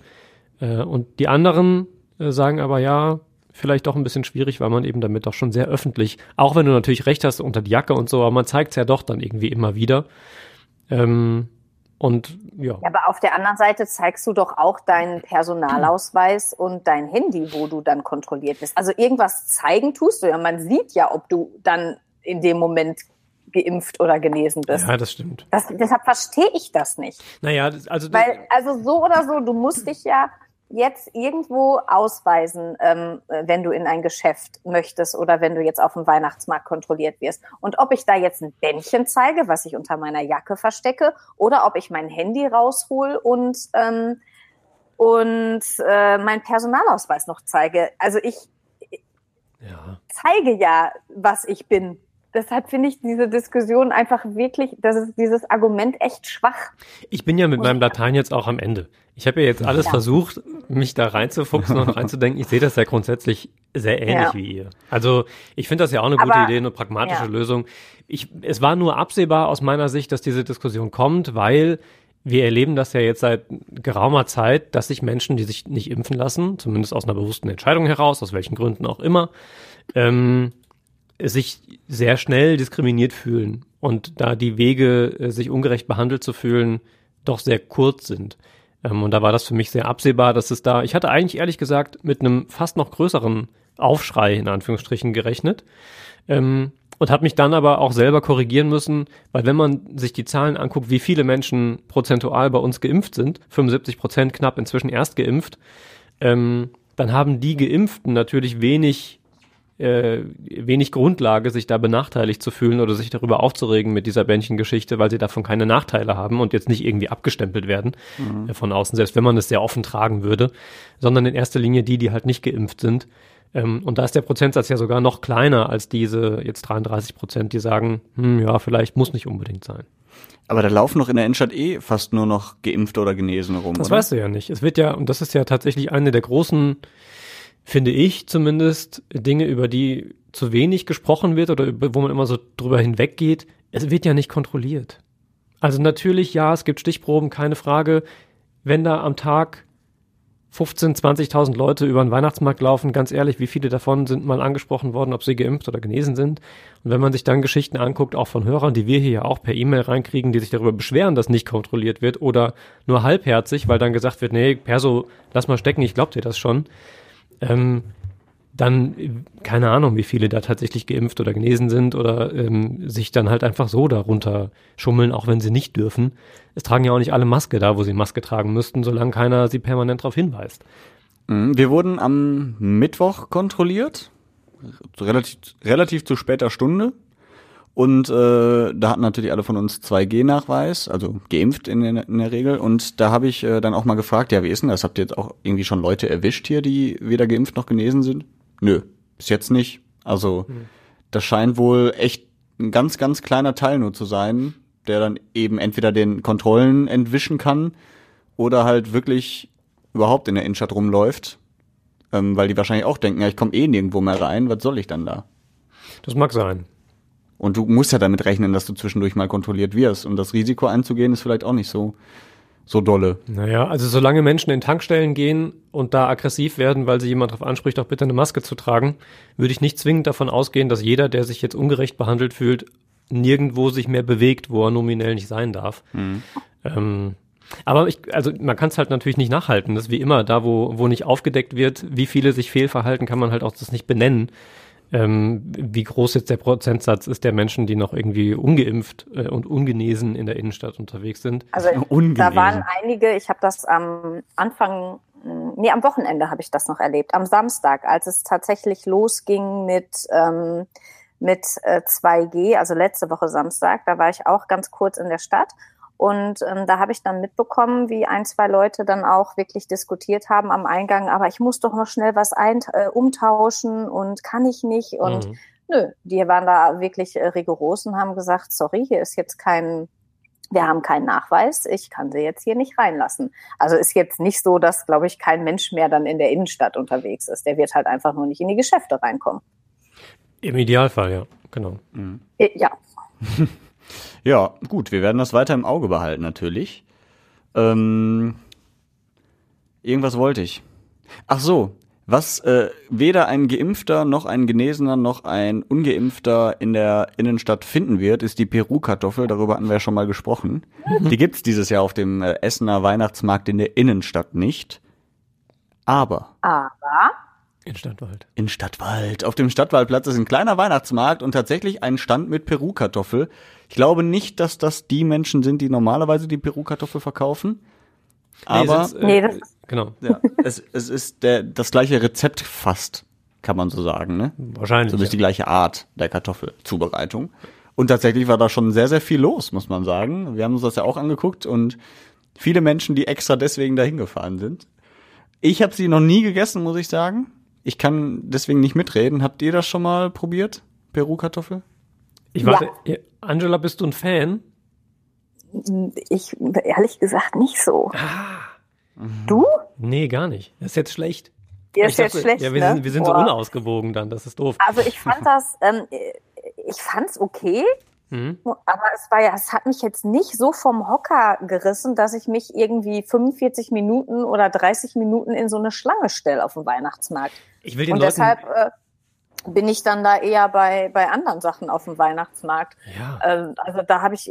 Äh, und die anderen äh, sagen aber ja, vielleicht doch ein bisschen schwierig, weil man eben damit doch schon sehr öffentlich, auch wenn du natürlich recht hast unter die Jacke und so, aber man zeigt es ja doch dann irgendwie immer wieder. Ähm, und ja, Ja, aber auf der anderen Seite zeigst du doch auch deinen Personalausweis und dein Handy, wo du dann kontrolliert bist. Also irgendwas zeigen tust du ja. Man sieht ja, ob du dann in dem Moment geimpft oder genesen bist. Ja, das stimmt. Das, deshalb verstehe ich das nicht. Naja, also Weil, also so oder so, du musst dich ja jetzt irgendwo ausweisen, ähm, wenn du in ein Geschäft möchtest oder wenn du jetzt auf dem Weihnachtsmarkt kontrolliert wirst. Und ob ich da jetzt ein Bändchen zeige, was ich unter meiner Jacke verstecke, oder ob ich mein Handy raushol und ähm, und äh, meinen Personalausweis noch zeige. Also ich ja. zeige ja, was ich bin. Deshalb finde ich diese Diskussion einfach wirklich, das ist dieses Argument echt schwach. Ich bin ja mit meinem Latein jetzt auch am Ende. Ich habe ja jetzt alles Ja. versucht, mich da reinzufuchsen und reinzudenken. Ich sehe das ja grundsätzlich sehr ähnlich Ja. wie ihr. Also ich finde das ja auch eine gute Aber- Idee, eine pragmatische ja. Lösung. Ich, es war nur absehbar aus meiner Sicht, dass diese Diskussion kommt, weil wir erleben das ja jetzt seit geraumer Zeit, dass sich Menschen, die sich nicht impfen lassen, zumindest aus einer bewussten Entscheidung heraus, aus welchen Gründen auch immer, ähm, sich sehr schnell diskriminiert fühlen und da die Wege, äh, sich ungerecht behandelt zu fühlen, doch sehr kurz sind. Ähm, und da war das für mich sehr absehbar, dass es da, ich hatte eigentlich ehrlich gesagt mit einem fast noch größeren Aufschrei in Anführungsstrichen gerechnet. Ähm, und habe mich dann aber auch selber korrigieren müssen, weil wenn man sich die Zahlen anguckt, wie viele Menschen prozentual bei uns geimpft sind, 75 Prozent knapp inzwischen erst geimpft, ähm, dann haben die Geimpften natürlich wenig äh, wenig Grundlage, sich da benachteiligt zu fühlen oder sich darüber aufzuregen mit dieser Bändchengeschichte, weil sie davon keine Nachteile haben und jetzt nicht irgendwie abgestempelt werden äh, von außen, selbst wenn man es sehr offen tragen würde, sondern in erster Linie die, die halt nicht geimpft sind. Ähm, und da ist der Prozentsatz ja sogar noch kleiner als diese jetzt 33 Prozent, die sagen, hm, ja, vielleicht muss nicht unbedingt sein. Aber da laufen noch in der Innenstadt eh fast nur noch Geimpfte oder Genesene rum. Das oder? weißt du ja nicht. Es wird ja, und das ist ja tatsächlich eine der großen, finde ich zumindest, Dinge, über die zu wenig gesprochen wird oder wo man immer so drüber hinweggeht. Es wird ja nicht kontrolliert. Also natürlich, ja, es gibt Stichproben, keine Frage. Wenn da am Tag 15, 20.000 Leute über den Weihnachtsmarkt laufen, ganz ehrlich, wie viele davon sind mal angesprochen worden, ob sie geimpft oder genesen sind? Und wenn man sich dann Geschichten anguckt, auch von Hörern, die wir hier ja auch per E-Mail reinkriegen, die sich darüber beschweren, dass nicht kontrolliert wird oder nur halbherzig, weil dann gesagt wird, nee, Perso, lass mal stecken, ich glaub dir das schon. Ähm, dann, keine Ahnung, wie viele da tatsächlich geimpft oder genesen sind oder ähm, sich dann halt einfach so darunter schummeln, auch wenn sie nicht dürfen. Es tragen ja auch nicht alle Maske da, wo sie Maske tragen müssten, solange keiner sie permanent darauf hinweist. Mhm, Wir wurden am Mittwoch kontrolliert, relativ, relativ zu später Stunde. Und äh, da hatten natürlich alle von uns 2G-Nachweis, also geimpft in der, in der Regel. Und da habe ich äh, dann auch mal gefragt, ja, wie ist denn das? Habt ihr jetzt auch irgendwie schon Leute erwischt hier, die weder geimpft noch genesen sind? Nö, bis jetzt nicht. Also das scheint wohl echt ein ganz, ganz kleiner Teil nur zu sein, der dann eben entweder den Kontrollen entwischen kann oder halt wirklich überhaupt in der Innenstadt rumläuft. Ähm, weil die wahrscheinlich auch denken, ja, ich komme eh nirgendwo mehr rein, was soll ich dann da? Das mag sein. Und du musst ja damit rechnen, dass du zwischendurch mal kontrolliert wirst. Und das Risiko einzugehen ist vielleicht auch nicht so, so dolle. Naja, also solange Menschen in Tankstellen gehen und da aggressiv werden, weil sie jemand darauf anspricht, auch bitte eine Maske zu tragen, würde ich nicht zwingend davon ausgehen, dass jeder, der sich jetzt ungerecht behandelt fühlt, nirgendwo sich mehr bewegt, wo er nominell nicht sein darf. Ähm, aber ich, also man kann es halt natürlich nicht nachhalten. Das ist wie immer, da wo, wo nicht aufgedeckt wird, wie viele sich fehlverhalten, kann man halt auch das nicht benennen. Ähm, wie groß jetzt der Prozentsatz ist der Menschen, die noch irgendwie ungeimpft äh, und ungenesen in der Innenstadt unterwegs sind. Also Ungenesen. da waren einige, ich habe das am Anfang, nee, am Wochenende habe ich das noch erlebt, am Samstag, als es tatsächlich losging mit, ähm, mit äh, 2G, also letzte Woche Samstag, da war ich auch ganz kurz in der Stadt. Und ähm, da habe ich dann mitbekommen, wie ein, zwei Leute dann auch wirklich diskutiert haben am Eingang, aber ich muss doch noch schnell was ein, äh, umtauschen und kann ich nicht. Und Mhm. Nö, die waren da wirklich äh, rigoros und haben gesagt, sorry, hier ist jetzt kein, wir haben keinen Nachweis, ich kann sie jetzt hier nicht reinlassen. Also ist jetzt nicht so, dass, glaube ich, kein Mensch mehr dann in der Innenstadt unterwegs ist. Der wird halt einfach nur nicht in die Geschäfte reinkommen. Im Idealfall, ja, genau. Äh, Ja, Ja, gut, wir werden das weiter im Auge behalten, natürlich. Ähm, irgendwas wollte ich. Ach so, was äh, weder ein Geimpfter noch ein Genesener noch ein Ungeimpfter in der Innenstadt finden wird, ist die Peru-Kartoffel. Darüber hatten wir ja schon mal gesprochen. Die gibt's dieses Jahr auf dem äh, Essener Weihnachtsmarkt in der Innenstadt nicht. Aber aber In Stadtwald. In Stadtwald. Auf dem Stadtwaldplatz ist ein kleiner Weihnachtsmarkt und tatsächlich ein Stand mit Peru-Kartoffel. Ich glaube nicht, dass das die Menschen sind, die normalerweise die Peru-Kartoffel verkaufen. Aber es ist, äh, Nee, das- genau. ja, es, es ist der, das gleiche Rezept fast, kann man so sagen. Ne? Wahrscheinlich. Zumindest die gleiche Art der Kartoffelzubereitung. Und tatsächlich war da schon sehr, sehr viel los, muss man sagen. Wir haben uns das ja auch angeguckt und viele Menschen, die extra deswegen dahin gefahren sind. Ich habe sie noch nie gegessen, muss ich sagen. Ich kann deswegen nicht mitreden. Habt ihr das schon mal probiert? Peru-Kartoffel? Ich warte, ja, Angela, bist du ein Fan? Ich ehrlich gesagt nicht so. Ah. Du? Nee, gar nicht. Das ist jetzt schlecht. Ich ist jetzt dachte, schlecht. Ja, wir ne? sind, wir sind so unausgewogen dann, das ist doof. Also ich fand das, ähm, ich fand's okay, Mhm. aber es war ja, es hat mich jetzt nicht so vom Hocker gerissen, dass ich mich irgendwie 45 Minuten oder 30 Minuten in so eine Schlange stelle auf dem Weihnachtsmarkt. Ich will den Und Leuten, deshalb äh, bin ich dann da eher bei, bei anderen Sachen auf dem Weihnachtsmarkt. ja, Ähm, also da habe ich,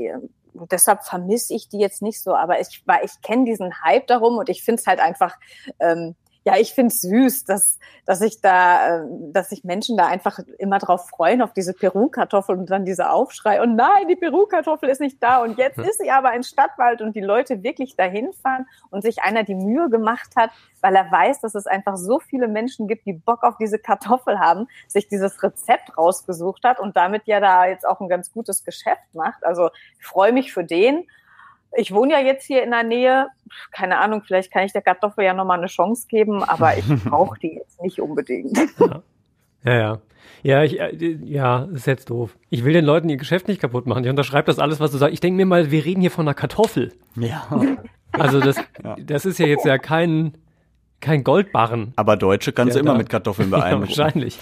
deshalb vermisse ich die jetzt nicht so, aber ich, weil ich kenne diesen Hype darum und ich finde es halt einfach, ähm, ja, ich finde es süß, dass, dass ich da, äh, dass sich Menschen da einfach immer drauf freuen, auf diese Peru-Kartoffel und dann dieser Aufschrei, und nein, die Peru-Kartoffel ist nicht da und jetzt ist sie aber ein Stadtwald und die Leute wirklich dahin fahren und sich einer die Mühe gemacht hat, weil er weiß, dass es einfach so viele Menschen gibt, die Bock auf diese Kartoffel haben, sich dieses Rezept rausgesucht hat und damit ja da jetzt auch ein ganz gutes Geschäft macht. Also ich freue mich für den. Ich wohne ja jetzt hier in der Nähe. Keine Ahnung, vielleicht kann ich der Kartoffel ja nochmal eine Chance geben, aber ich brauche die jetzt nicht unbedingt. ja, ja. Ja, ich, äh, ja, ist jetzt doof. Ich will den Leuten ihr Geschäft nicht kaputt machen. Ich unterschreibe das alles, was du sagst. Ich denke mir mal, wir reden hier von einer Kartoffel. Ja. Also das, das ist ja jetzt ja kein, kein Goldbarren. Aber Deutsche kannst Ja, du immer da- mit Kartoffeln Ja, beeindrucken. wahrscheinlich.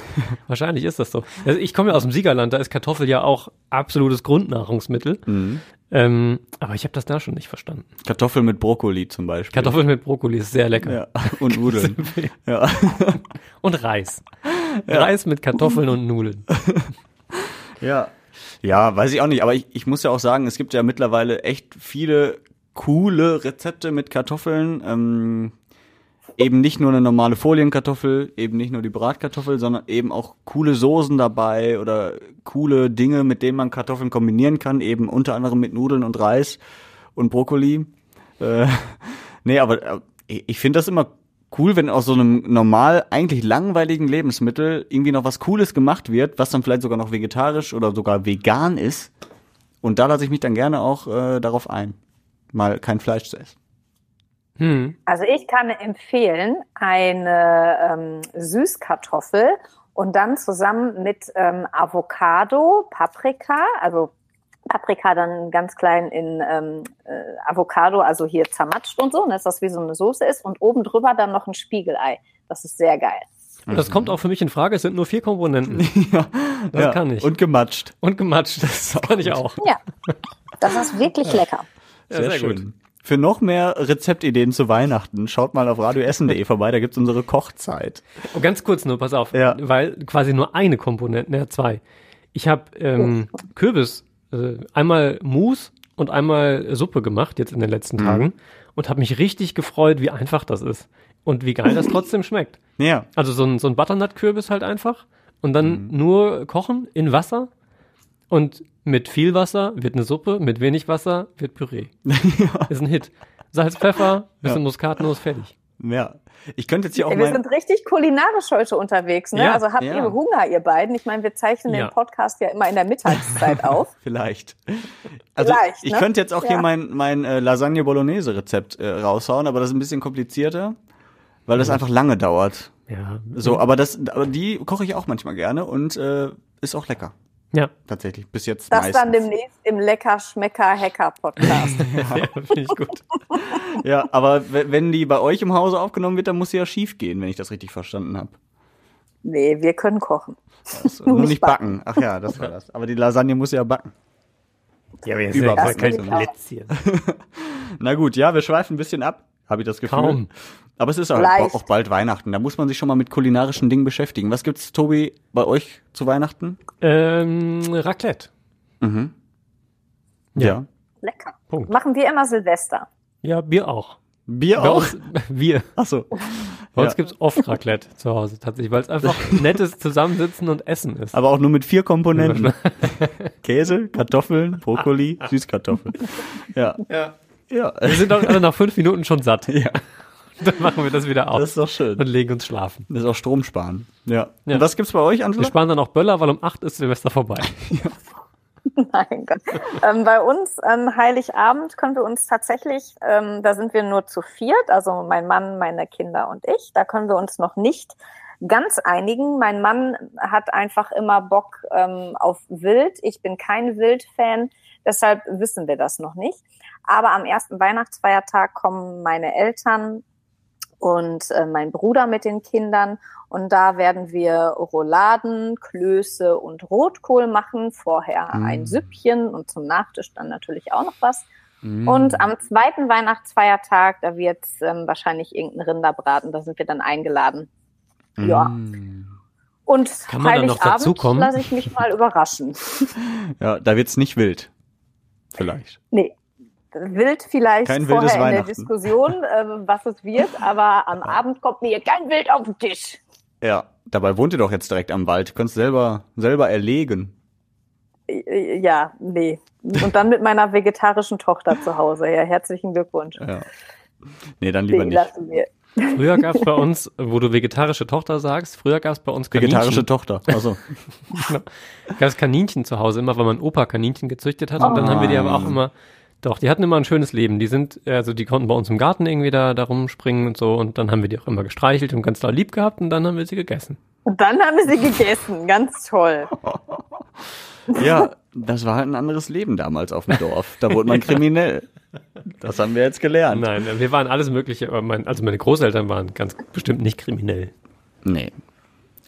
wahrscheinlich ist das so. Also ich komme ja aus dem Siegerland, da ist Kartoffel ja auch absolutes Grundnahrungsmittel. Mhm. Ähm, aber ich habe das da schon nicht verstanden. Kartoffeln mit Brokkoli zum Beispiel. Kartoffeln mit Brokkoli ist sehr lecker. Ja. Und Nudeln. ja. Und Reis. Reis mit Kartoffeln und Nudeln. Ja. Ja, weiß ich auch nicht, aber ich, ich muss ja auch sagen, es gibt ja mittlerweile echt viele coole Rezepte mit Kartoffeln. Ähm, eben nicht nur eine normale Folienkartoffel, eben nicht nur die Bratkartoffel, sondern eben auch coole Soßen dabei oder coole Dinge, mit denen man Kartoffeln kombinieren kann, eben unter anderem mit Nudeln und Reis und Brokkoli. Äh, nee, aber äh, ich finde das immer cool, wenn aus so einem normal eigentlich langweiligen Lebensmittel irgendwie noch was Cooles gemacht wird, was dann vielleicht sogar noch vegetarisch oder sogar vegan ist. Und da lasse ich mich dann gerne auch äh, darauf ein, mal kein Fleisch zu essen. Hm. Also ich kann empfehlen, eine ähm, Süßkartoffel und dann zusammen mit ähm, Avocado, Paprika, also Paprika dann ganz klein in ähm, äh, Avocado, also hier zermatscht und so, ne, dass das wie so eine Soße ist und oben drüber dann noch ein Spiegelei. Das ist sehr geil. Und das kommt auch für mich in Frage. Es sind nur vier Komponenten. ja, Das kann ich. Und gematscht. Und gematscht. Das kann ich auch. Ja, das ist wirklich lecker. Ja, Sehr, sehr schön. gut. Für noch mehr Rezeptideen zu Weihnachten, schaut mal auf radioessen.de vorbei, da gibt's unsere Kochzeit. Und ganz kurz nur, pass auf, Ja. weil quasi nur eine Komponente, ne, zwei. Ich habe ähm, Kürbis, äh, einmal Mousse und einmal Suppe gemacht jetzt in den letzten Mhm. Tagen und habe mich richtig gefreut, wie einfach das ist und wie geil das trotzdem schmeckt. Ja, Also so ein, so ein Butternut-Kürbis halt einfach und dann Mhm. nur kochen in Wasser und mit viel Wasser wird eine Suppe, mit wenig Wasser wird Püree. Ist ein Hit. Salz, Pfeffer, bisschen Ja. Muskatnuss, fertig. ja. Ich könnte jetzt hier auch Ey, wir sind richtig kulinarisch heute unterwegs. Ne? Ja, also habt ja. ihr Hunger, ihr beiden? Ich meine, wir zeichnen Ja. den Podcast ja immer in der Mittagszeit auf. Vielleicht. Also Vielleicht, ich ne? könnte jetzt auch hier Ja. mein, mein äh, Lasagne Bolognese Rezept äh, raushauen, aber das ist ein bisschen komplizierter, weil das einfach lange dauert. Ja. So, aber das, aber die koche ich auch manchmal gerne und äh, ist auch lecker. Ja. Tatsächlich. Bis jetzt Das meistens. dann demnächst im Lecker Schmecker Hacker Podcast. ja finde ich gut. Ja, aber wenn die bei euch im Hause aufgenommen wird, dann muss sie ja schief gehen, wenn ich das richtig verstanden habe. nee, wir können kochen. Also, nur nicht backen. Ach ja, das war das. Aber die Lasagne muss ja backen. Ja, aber jetzt Überbacken. kein. Plätzchen. Na gut, ja, wir schweifen ein bisschen ab, habe ich das Gefühl. Kaum. Aber es ist auch, auch bald Weihnachten. Da muss man sich schon mal mit kulinarischen Dingen beschäftigen. Was gibt's, Tobi, bei euch zu Weihnachten? Ähm, Raclette. Mhm. Ja. Lecker. Punkt. Machen wir immer Silvester. Ja, Bier auch. Bier Bei auch? uns, wir. Ach so. Bei uns Ja. gibt's oft Raclette zu Hause tatsächlich, weil es einfach nettes Zusammensitzen und Essen ist. Aber auch nur mit vier Komponenten. Käse, Kartoffeln, Brokkoli, Süßkartoffeln. Ja. Ja. Ja. Wir sind doch alle nach fünf Minuten schon satt. Ja. Dann machen wir das wieder aus Das ist doch schön. und legen uns schlafen. Das ist auch Strom sparen. Ja. Ja. Und was gibt's bei euch, Wir Angela? sparen dann auch Böller, weil um acht ist Silvester vorbei. Mein Gott. Ähm, bei uns an Heiligabend können wir uns tatsächlich, ähm, da sind wir nur zu viert, also mein Mann, meine Kinder und ich, da können wir uns noch nicht ganz einigen. Mein Mann hat einfach immer Bock ähm, auf Wild. Ich bin kein Wildfan, deshalb wissen wir das noch nicht. Aber am ersten Weihnachtsfeiertag kommen meine Eltern und äh, mein Bruder mit den Kindern. Und da werden wir Rouladen, Klöße und Rotkohl machen. Vorher Mm. ein Süppchen und zum Nachtisch dann natürlich auch noch was. Mm. Und am zweiten Weihnachtsfeiertag, da wird ähm, wahrscheinlich irgendein Rinderbraten. Da sind wir dann eingeladen. Ja. Mm. Und Kann man dann noch dazukommen? lasse ich mich mal überraschen. Ja, da wird's nicht wild. Vielleicht. Nee. Wild vielleicht Kein vorher in der. Diskussion, äh, was es wird, aber am Abend kommt mir kein Wild auf den Tisch. Ja. Dabei wohnt ihr doch jetzt direkt am Wald. Du kannst selber, selber erlegen. Äh, Ja, nee. Und dann mit meiner vegetarischen Tochter zu Hause. Ja, herzlichen Glückwunsch. Ja. Nee, dann lieber Nee, nicht. Früher gab's bei uns, wo du vegetarische Tochter sagst, früher gab's bei uns Kaninchen. Vegetarische Tochter. Also. gab's Kaninchen zu Hause, immer weil mein Opa Kaninchen gezüchtet hat. Und dann haben wir die aber auch immer, doch, die hatten immer ein schönes Leben. Die sind, also die konnten bei uns im Garten irgendwie da, da rumspringen und so. Und dann haben wir die auch immer gestreichelt und ganz doll lieb gehabt und dann haben wir sie gegessen. Und dann haben wir sie gegessen. Ganz toll. Ja, das war halt ein anderes Leben damals auf dem Dorf. Da wurde man kriminell. Das haben wir jetzt gelernt. Nein, wir waren alles Mögliche, aber mein, also meine Großeltern waren ganz bestimmt nicht kriminell. Nee.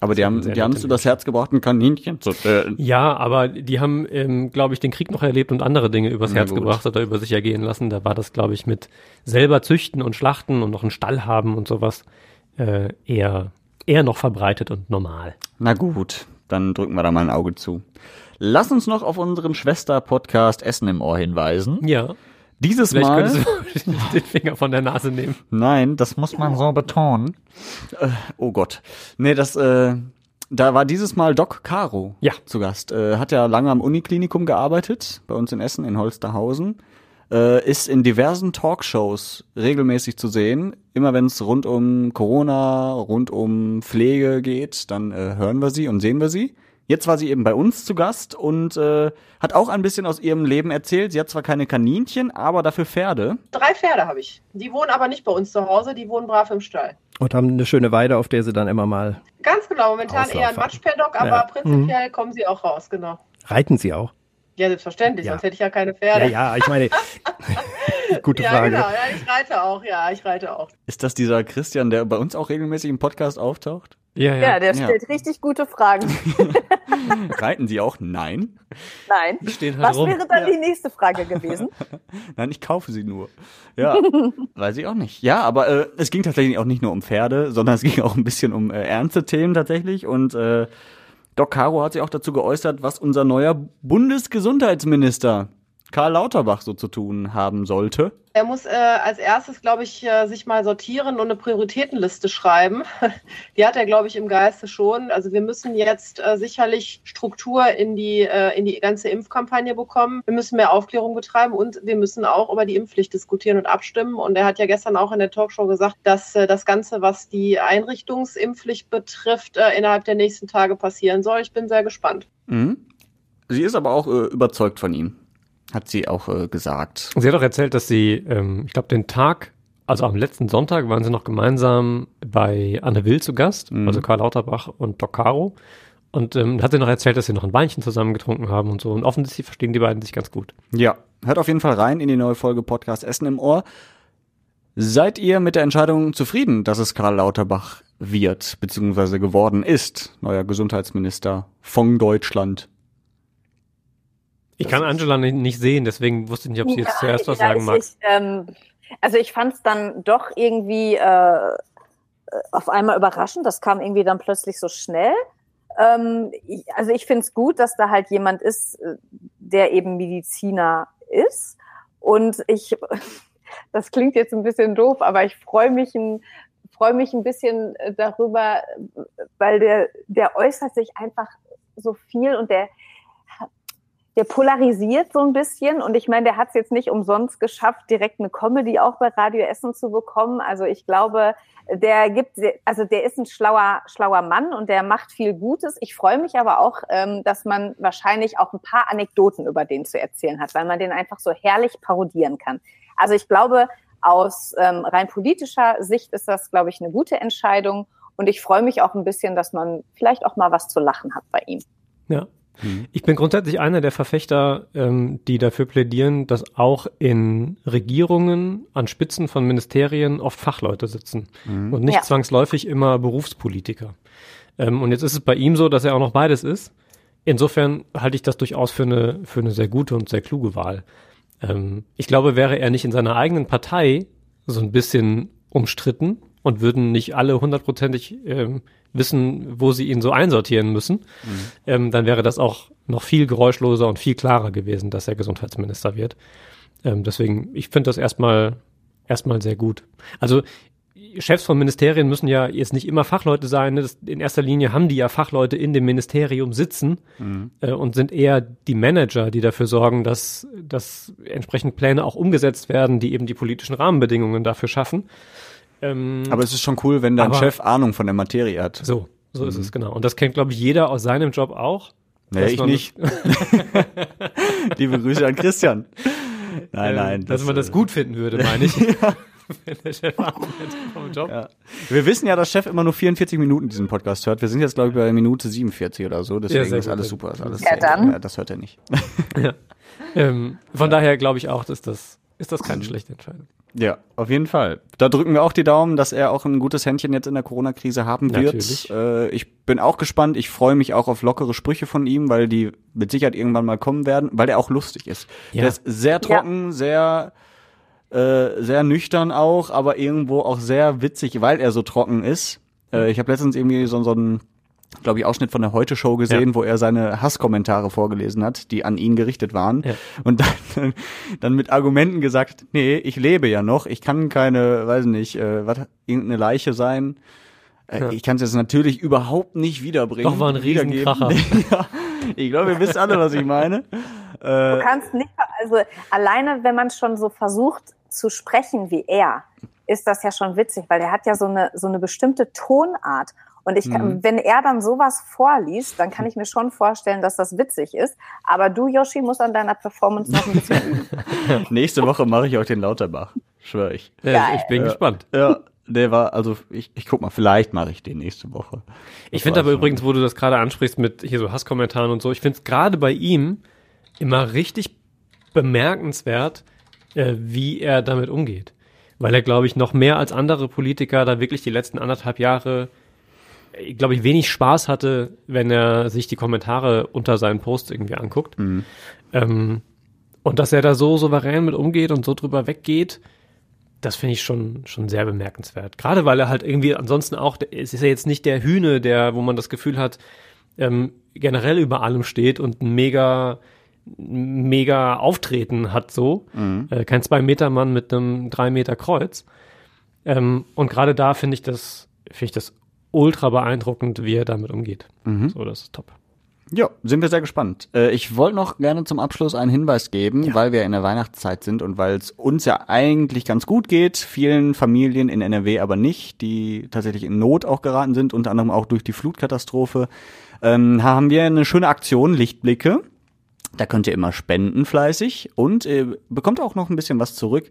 Aber die haben, die haben es übers Herz gebracht, ein Kaninchen zu töten. Ja, aber die haben, ähm, glaube ich, den Krieg noch erlebt und andere Dinge übers Na Herz gut. gebracht oder über sich ergehen lassen. Da war das, glaube ich, mit selber züchten und schlachten und noch einen Stall haben und sowas äh, eher, eher noch verbreitet und normal. Na gut, dann drücken wir da mal ein Auge zu. Lass uns noch auf unseren Schwester-Podcast Essen im Ohr hinweisen. Ja, Dieses vielleicht Mal. könntest du den Finger von der Nase nehmen. Nein, das muss man so betonen. Äh, oh Gott. Nee, das, äh, da war dieses Mal Doc Caro Ja. zu Gast. Äh, hat ja lange am Uniklinikum gearbeitet, bei uns in Essen, in Holsterhausen. Äh, ist in diversen Talkshows regelmäßig zu sehen. Immer wenn es rund um Corona, rund um Pflege geht, dann äh, hören wir sie und sehen wir sie. Jetzt war sie eben bei uns zu Gast und äh, hat auch ein bisschen aus ihrem Leben erzählt. Sie hat zwar keine Kaninchen, aber dafür Pferde. Drei Pferde habe ich. Die wohnen aber nicht bei uns zu Hause, die wohnen brav im Stall. Und haben eine schöne Weide, auf der sie dann immer mal. Ganz genau, momentan eher ein. Matschpaddock, aber Ja. prinzipiell kommen sie auch raus, genau. Reiten sie auch? Ja, selbstverständlich, Ja. sonst hätte ich ja keine Ja, Pferde. ja, ich meine. Gute ja, Frage. genau, ja, ich reite auch, ja, ich reite auch. Ist das dieser Christian, der bei uns auch regelmäßig im Podcast auftaucht? Ja, Ja, ja. der Ja. stellt richtig gute Fragen. Reiten Sie auch? Nein. Nein. Stehen halt Was rum. wäre dann die nächste Frage gewesen? Nein, ich kaufe sie nur. Ja, weiß ich auch nicht. Ja, aber äh, es ging tatsächlich auch nicht nur um Pferde, sondern es ging auch ein bisschen um äh, ernste Themen tatsächlich. Und äh, Doc Caro hat sich auch dazu geäußert, was unser neuer Bundesgesundheitsminister Karl Lauterbach so zu tun haben sollte. Er muss äh, als erstes, glaube ich, äh, sich mal sortieren und eine Prioritätenliste schreiben. Die hat er, glaube ich, im Geiste schon. Also wir müssen jetzt äh, sicherlich Struktur in die, äh, in die ganze Impfkampagne bekommen. Wir müssen mehr Aufklärung betreiben und wir müssen auch über die Impfpflicht diskutieren und abstimmen. Und er hat ja gestern auch in der Talkshow gesagt, dass äh, das Ganze, was die Einrichtungsimpfpflicht betrifft, äh, innerhalb der nächsten Tage passieren soll. Ich bin sehr gespannt. Mhm. Sie ist aber auch überzeugt von ihm, hat sie auch äh, gesagt. Sie hat auch erzählt, dass sie, ähm, ich glaube, den Tag, also am letzten Sonntag waren sie noch gemeinsam bei Anne Will zu Gast, Mhm. also Karl Lauterbach und Doc Caro. Und ähm, hat sie noch erzählt, dass sie noch ein Weinchen zusammen getrunken haben und so. Und offensichtlich verstehen die beiden sich ganz gut. Ja, hört auf jeden Fall rein in die neue Folge Podcast Essen im Ohr. Seid ihr mit der Entscheidung zufrieden, dass es Karl Lauterbach wird, beziehungsweise geworden ist, neuer Gesundheitsminister von Deutschland? Ich kann Angela nicht, sehen, deswegen wusste ich nicht, ob sie jetzt zuerst was ja, sagen mag. Ich, ähm, also ich fand es dann doch irgendwie äh, auf einmal überraschend. Das kam irgendwie dann plötzlich so schnell. Ähm, also ich finde es gut, dass da halt jemand ist, äh, der eben Mediziner ist. Und ich, das klingt jetzt ein bisschen doof, aber ich freue mich ein freue mich ein bisschen äh, darüber, weil der, der äußert sich einfach so viel und der, der polarisiert so ein bisschen. Und ich meine, der hat es jetzt nicht umsonst geschafft, direkt eine Comedy auch bei Radio Essen zu bekommen. Also ich glaube, der gibt, also der ist ein schlauer, schlauer Mann und der macht viel Gutes. Ich freue mich aber auch, ähm, dass man wahrscheinlich auch ein paar Anekdoten über den zu erzählen hat, weil man den einfach so herrlich parodieren kann. Also ich glaube, aus ähm, rein politischer Sicht ist das, glaube ich, eine gute Entscheidung. Und ich freue mich auch ein bisschen, dass man vielleicht auch mal was zu lachen hat bei ihm. Ja. Ich bin grundsätzlich einer der Verfechter, ähm, die dafür plädieren, dass auch in Regierungen an Spitzen von Ministerien oft Fachleute sitzen Mhm. und nicht Ja. zwangsläufig immer Berufspolitiker. Ähm, und jetzt ist es bei ihm so, dass er auch noch beides ist. Insofern halte ich das durchaus für eine, für eine sehr gute und sehr kluge Wahl. Ähm, ich glaube, wäre er nicht in seiner eigenen Partei so ein bisschen umstritten und würden nicht alle hundertprozentig ähm, wissen, wo sie ihn so einsortieren müssen, ähm, dann wäre das auch noch viel geräuschloser und viel klarer gewesen, dass er Gesundheitsminister wird. Ähm, deswegen, ich finde das erstmal erstmal sehr gut. Also Chefs von Ministerien müssen ja jetzt nicht immer Fachleute sein. Ne? Das, in erster Linie haben die ja Fachleute in dem Ministerium sitzen Mhm. äh, und sind eher die Manager, die dafür sorgen, dass, dass entsprechend Pläne auch umgesetzt werden, die eben die politischen Rahmenbedingungen dafür schaffen. Ähm, Aber es ist schon cool, wenn dein aber- Chef Ahnung von der Materie hat. So, so ist Mhm. es, genau. Und das kennt, glaube ich, jeder aus seinem Job auch. Nee, ich nicht. Liebe Grüße an Christian. Nein, Ähm, nein. dass man das äh, gut finden würde, meine ich. ja. Wenn der Chef Ahnung hätte vom Job. Ja. Wir wissen ja, dass Chef immer nur 44 Minuten diesen Podcast hört. Wir sind jetzt, glaube ich, bei Minute 47 oder so. Deswegen sehr ist alles super. Ist alles Ja, dann. Ja, das hört er nicht. Ja. Ähm, von daher glaube ich auch, dass das, ist das keine schlechte Entscheidung. Ja, auf jeden Fall. Da drücken wir auch die Daumen, dass er auch ein gutes Händchen jetzt in der Corona-Krise haben wird. Natürlich. Äh, ich bin auch gespannt. Ich freue mich auch auf lockere Sprüche von ihm, weil die mit Sicherheit irgendwann mal kommen werden, weil er auch lustig ist. Ja. Der ist sehr trocken, sehr äh, sehr nüchtern auch, aber irgendwo auch sehr witzig, weil er so trocken ist. Äh, ich habe letztens irgendwie so, so einen, glaube ich, Ausschnitt von der Heute-Show gesehen, wo er seine Hasskommentare vorgelesen hat, die an ihn gerichtet waren. Ja. Und dann, dann mit Argumenten gesagt, nee, ich lebe ja noch, ich kann keine, weiß nicht, äh, was, irgendeine Leiche sein. Äh, Ja. Ich kann es jetzt natürlich überhaupt nicht wiederbringen. Doch, war ein. Riesenkracher. ja, ich glaube, ihr wisst alle, was ich meine. Du Äh, kannst nicht, also alleine, wenn man schon so versucht zu sprechen wie er, ist das ja schon witzig, weil er hat ja so eine, so eine bestimmte Tonart. Und ich kann, Mhm. wenn er dann sowas vorliest, dann kann ich mir schon vorstellen, dass das witzig ist. Aber du, Yoshi, musst an deiner Performance noch ein bisschen üben. nächste Woche mache ich euch den Lauterbach. Schwör ich. Geil. ich bin Ja. gespannt. Ja, der war, also ich, ich guck mal, vielleicht mache ich den nächste Woche. Ich finde aber übrigens, wo du das gerade ansprichst mit hier so Hasskommentaren und so, ich finde es gerade bei ihm immer richtig bemerkenswert, äh, wie er damit umgeht. Weil er, glaube ich, noch mehr als andere Politiker da wirklich die letzten anderthalb Jahre, äh, glaube ich, wenig Spaß hatte, wenn er sich die Kommentare unter seinen Posts irgendwie anguckt. Ähm, und dass er da so souverän mit umgeht und so drüber weggeht, das finde ich schon, schon sehr bemerkenswert. Gerade weil er halt irgendwie ansonsten auch, es ist ja jetzt nicht der Hühne, der, wo man das Gefühl hat, ähm, generell über allem steht und ein mega, mega Auftreten hat so. Äh, kein Zwei-Meter-Mann mit einem Drei-Meter-Kreuz. Ähm, und gerade da finde ich das, finde ich das ultra beeindruckend, wie er damit umgeht. So, das ist top. Ja, sind wir sehr gespannt. Äh, ich wollte noch gerne zum Abschluss einen Hinweis geben, weil wir in der Weihnachtszeit sind und weil es uns ja eigentlich ganz gut geht, vielen Familien in NRW aber nicht, die tatsächlich in Not auch geraten sind, unter anderem auch durch die Flutkatastrophe, ähm, haben wir eine schöne Aktion, Lichtblicke. Da könnt ihr immer spenden fleißig und äh, bekommt auch noch ein bisschen was zurück.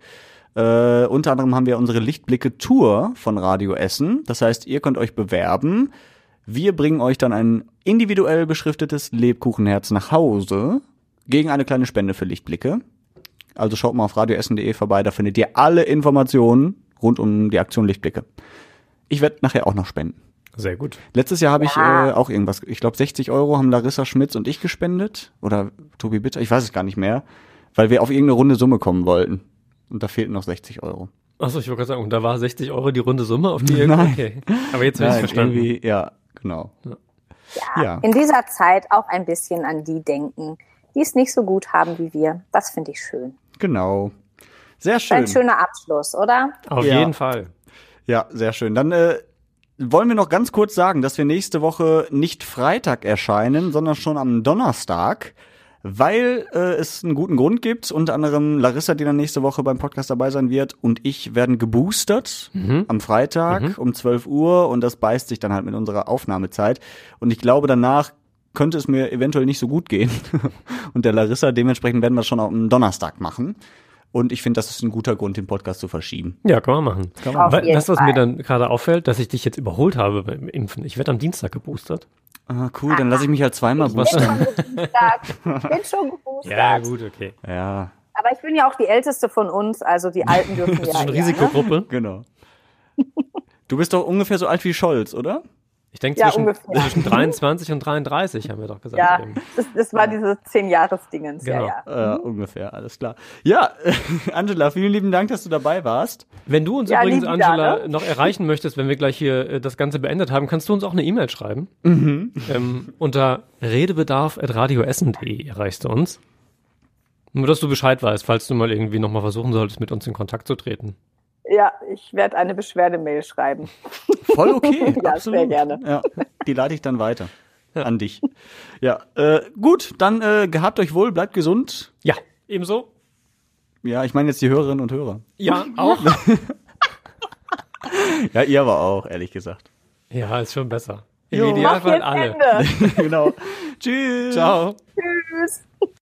Äh, unter anderem haben wir unsere Lichtblicke Tour von Radio Essen. Das heißt, ihr könnt euch bewerben. Wir bringen euch dann ein individuell beschriftetes Lebkuchenherz nach Hause gegen eine kleine Spende für Lichtblicke. Also schaut mal auf radioessen.de vorbei, da findet ihr alle Informationen rund um die Aktion Lichtblicke. Ich werde nachher auch noch spenden. Sehr gut. Letztes Jahr habe ich äh, auch irgendwas, ich glaube 60 Euro haben Larissa Schmitz und ich gespendet. Oder Tobi Bitter, ich weiß es gar nicht mehr. Weil wir auf irgendeine runde Summe kommen wollten. Und da fehlten noch 60 Euro. Achso, ich wollte gerade sagen, und da war 60 Euro die runde Summe, auf die ihr, Nein. okay. Aber jetzt habe ich verstanden. irgendwie, ja, genau. Ja. In dieser Zeit auch ein bisschen an die denken, die es nicht so gut haben wie wir. Das finde ich schön. Genau. Sehr Ein schön. schöner Abschluss, oder? Auf Ja. jeden Fall. Ja, sehr schön. Dann äh, wollen wir noch ganz kurz sagen, dass wir nächste Woche nicht Freitag erscheinen, sondern schon am Donnerstag, weil äh, es einen guten Grund gibt. Unter anderem Larissa, die dann nächste Woche beim Podcast dabei sein wird, und ich werden geboostert Mhm. am Freitag um 12 Uhr und das beißt sich dann halt mit unserer Aufnahmezeit. Und ich glaube, danach könnte es mir eventuell nicht so gut gehen. und der Larissa, dementsprechend werden wir es schon am Donnerstag machen. Und ich finde, das ist ein guter Grund, den Podcast zu verschieben. Ja, kann man machen. Kann man weißt du, was Fall. mir dann gerade auffällt, dass ich dich jetzt überholt habe beim Impfen. Ich werde am Dienstag geboostert. Ah, cool, dann lasse ich mich halt zweimal Was boostern. Ich bin schon geboostert. gut, okay. Ja, Aber ich bin ja auch die älteste von uns, also die Alten dürfen Das ja. ist schon ja, ne? Risikogruppe. genau. Du bist doch ungefähr so alt wie Scholz, oder? Ich denke, Ja, zwischen, zwischen 23 und 33 haben wir doch gesagt. Ja, das, das war dieses Zehn-Jahres-Dingens. Genau. Ja, ja. Äh, ungefähr, alles klar. Ja, Angela, vielen lieben Dank, dass du dabei warst. Wenn du uns Ja, übrigens, Angela, ne? noch erreichen möchtest, wenn wir gleich hier äh, das Ganze beendet haben, kannst du uns auch eine E-Mail schreiben. Mhm. Ähm, unter redebedarf.radioessen.de erreichst du uns. Nur, dass du Bescheid weißt, falls du mal irgendwie nochmal versuchen solltest, mit uns in Kontakt zu treten. Ja, ich werde eine Beschwerdemail schreiben. Voll okay, Ja, absolut. sehr gerne. Ja, die leite ich dann weiter an dich. Ja, äh, gut, dann äh, gehabt euch wohl, bleibt gesund. Ja, ebenso. Ja, ich meine jetzt die Hörerinnen und Hörer. Ja, auch. Ja, ihr aber auch, ehrlich gesagt. ja, ist schon besser. Im Jo. Idealfall alle. Ende. genau. Tschüss. Ciao. Tschüss.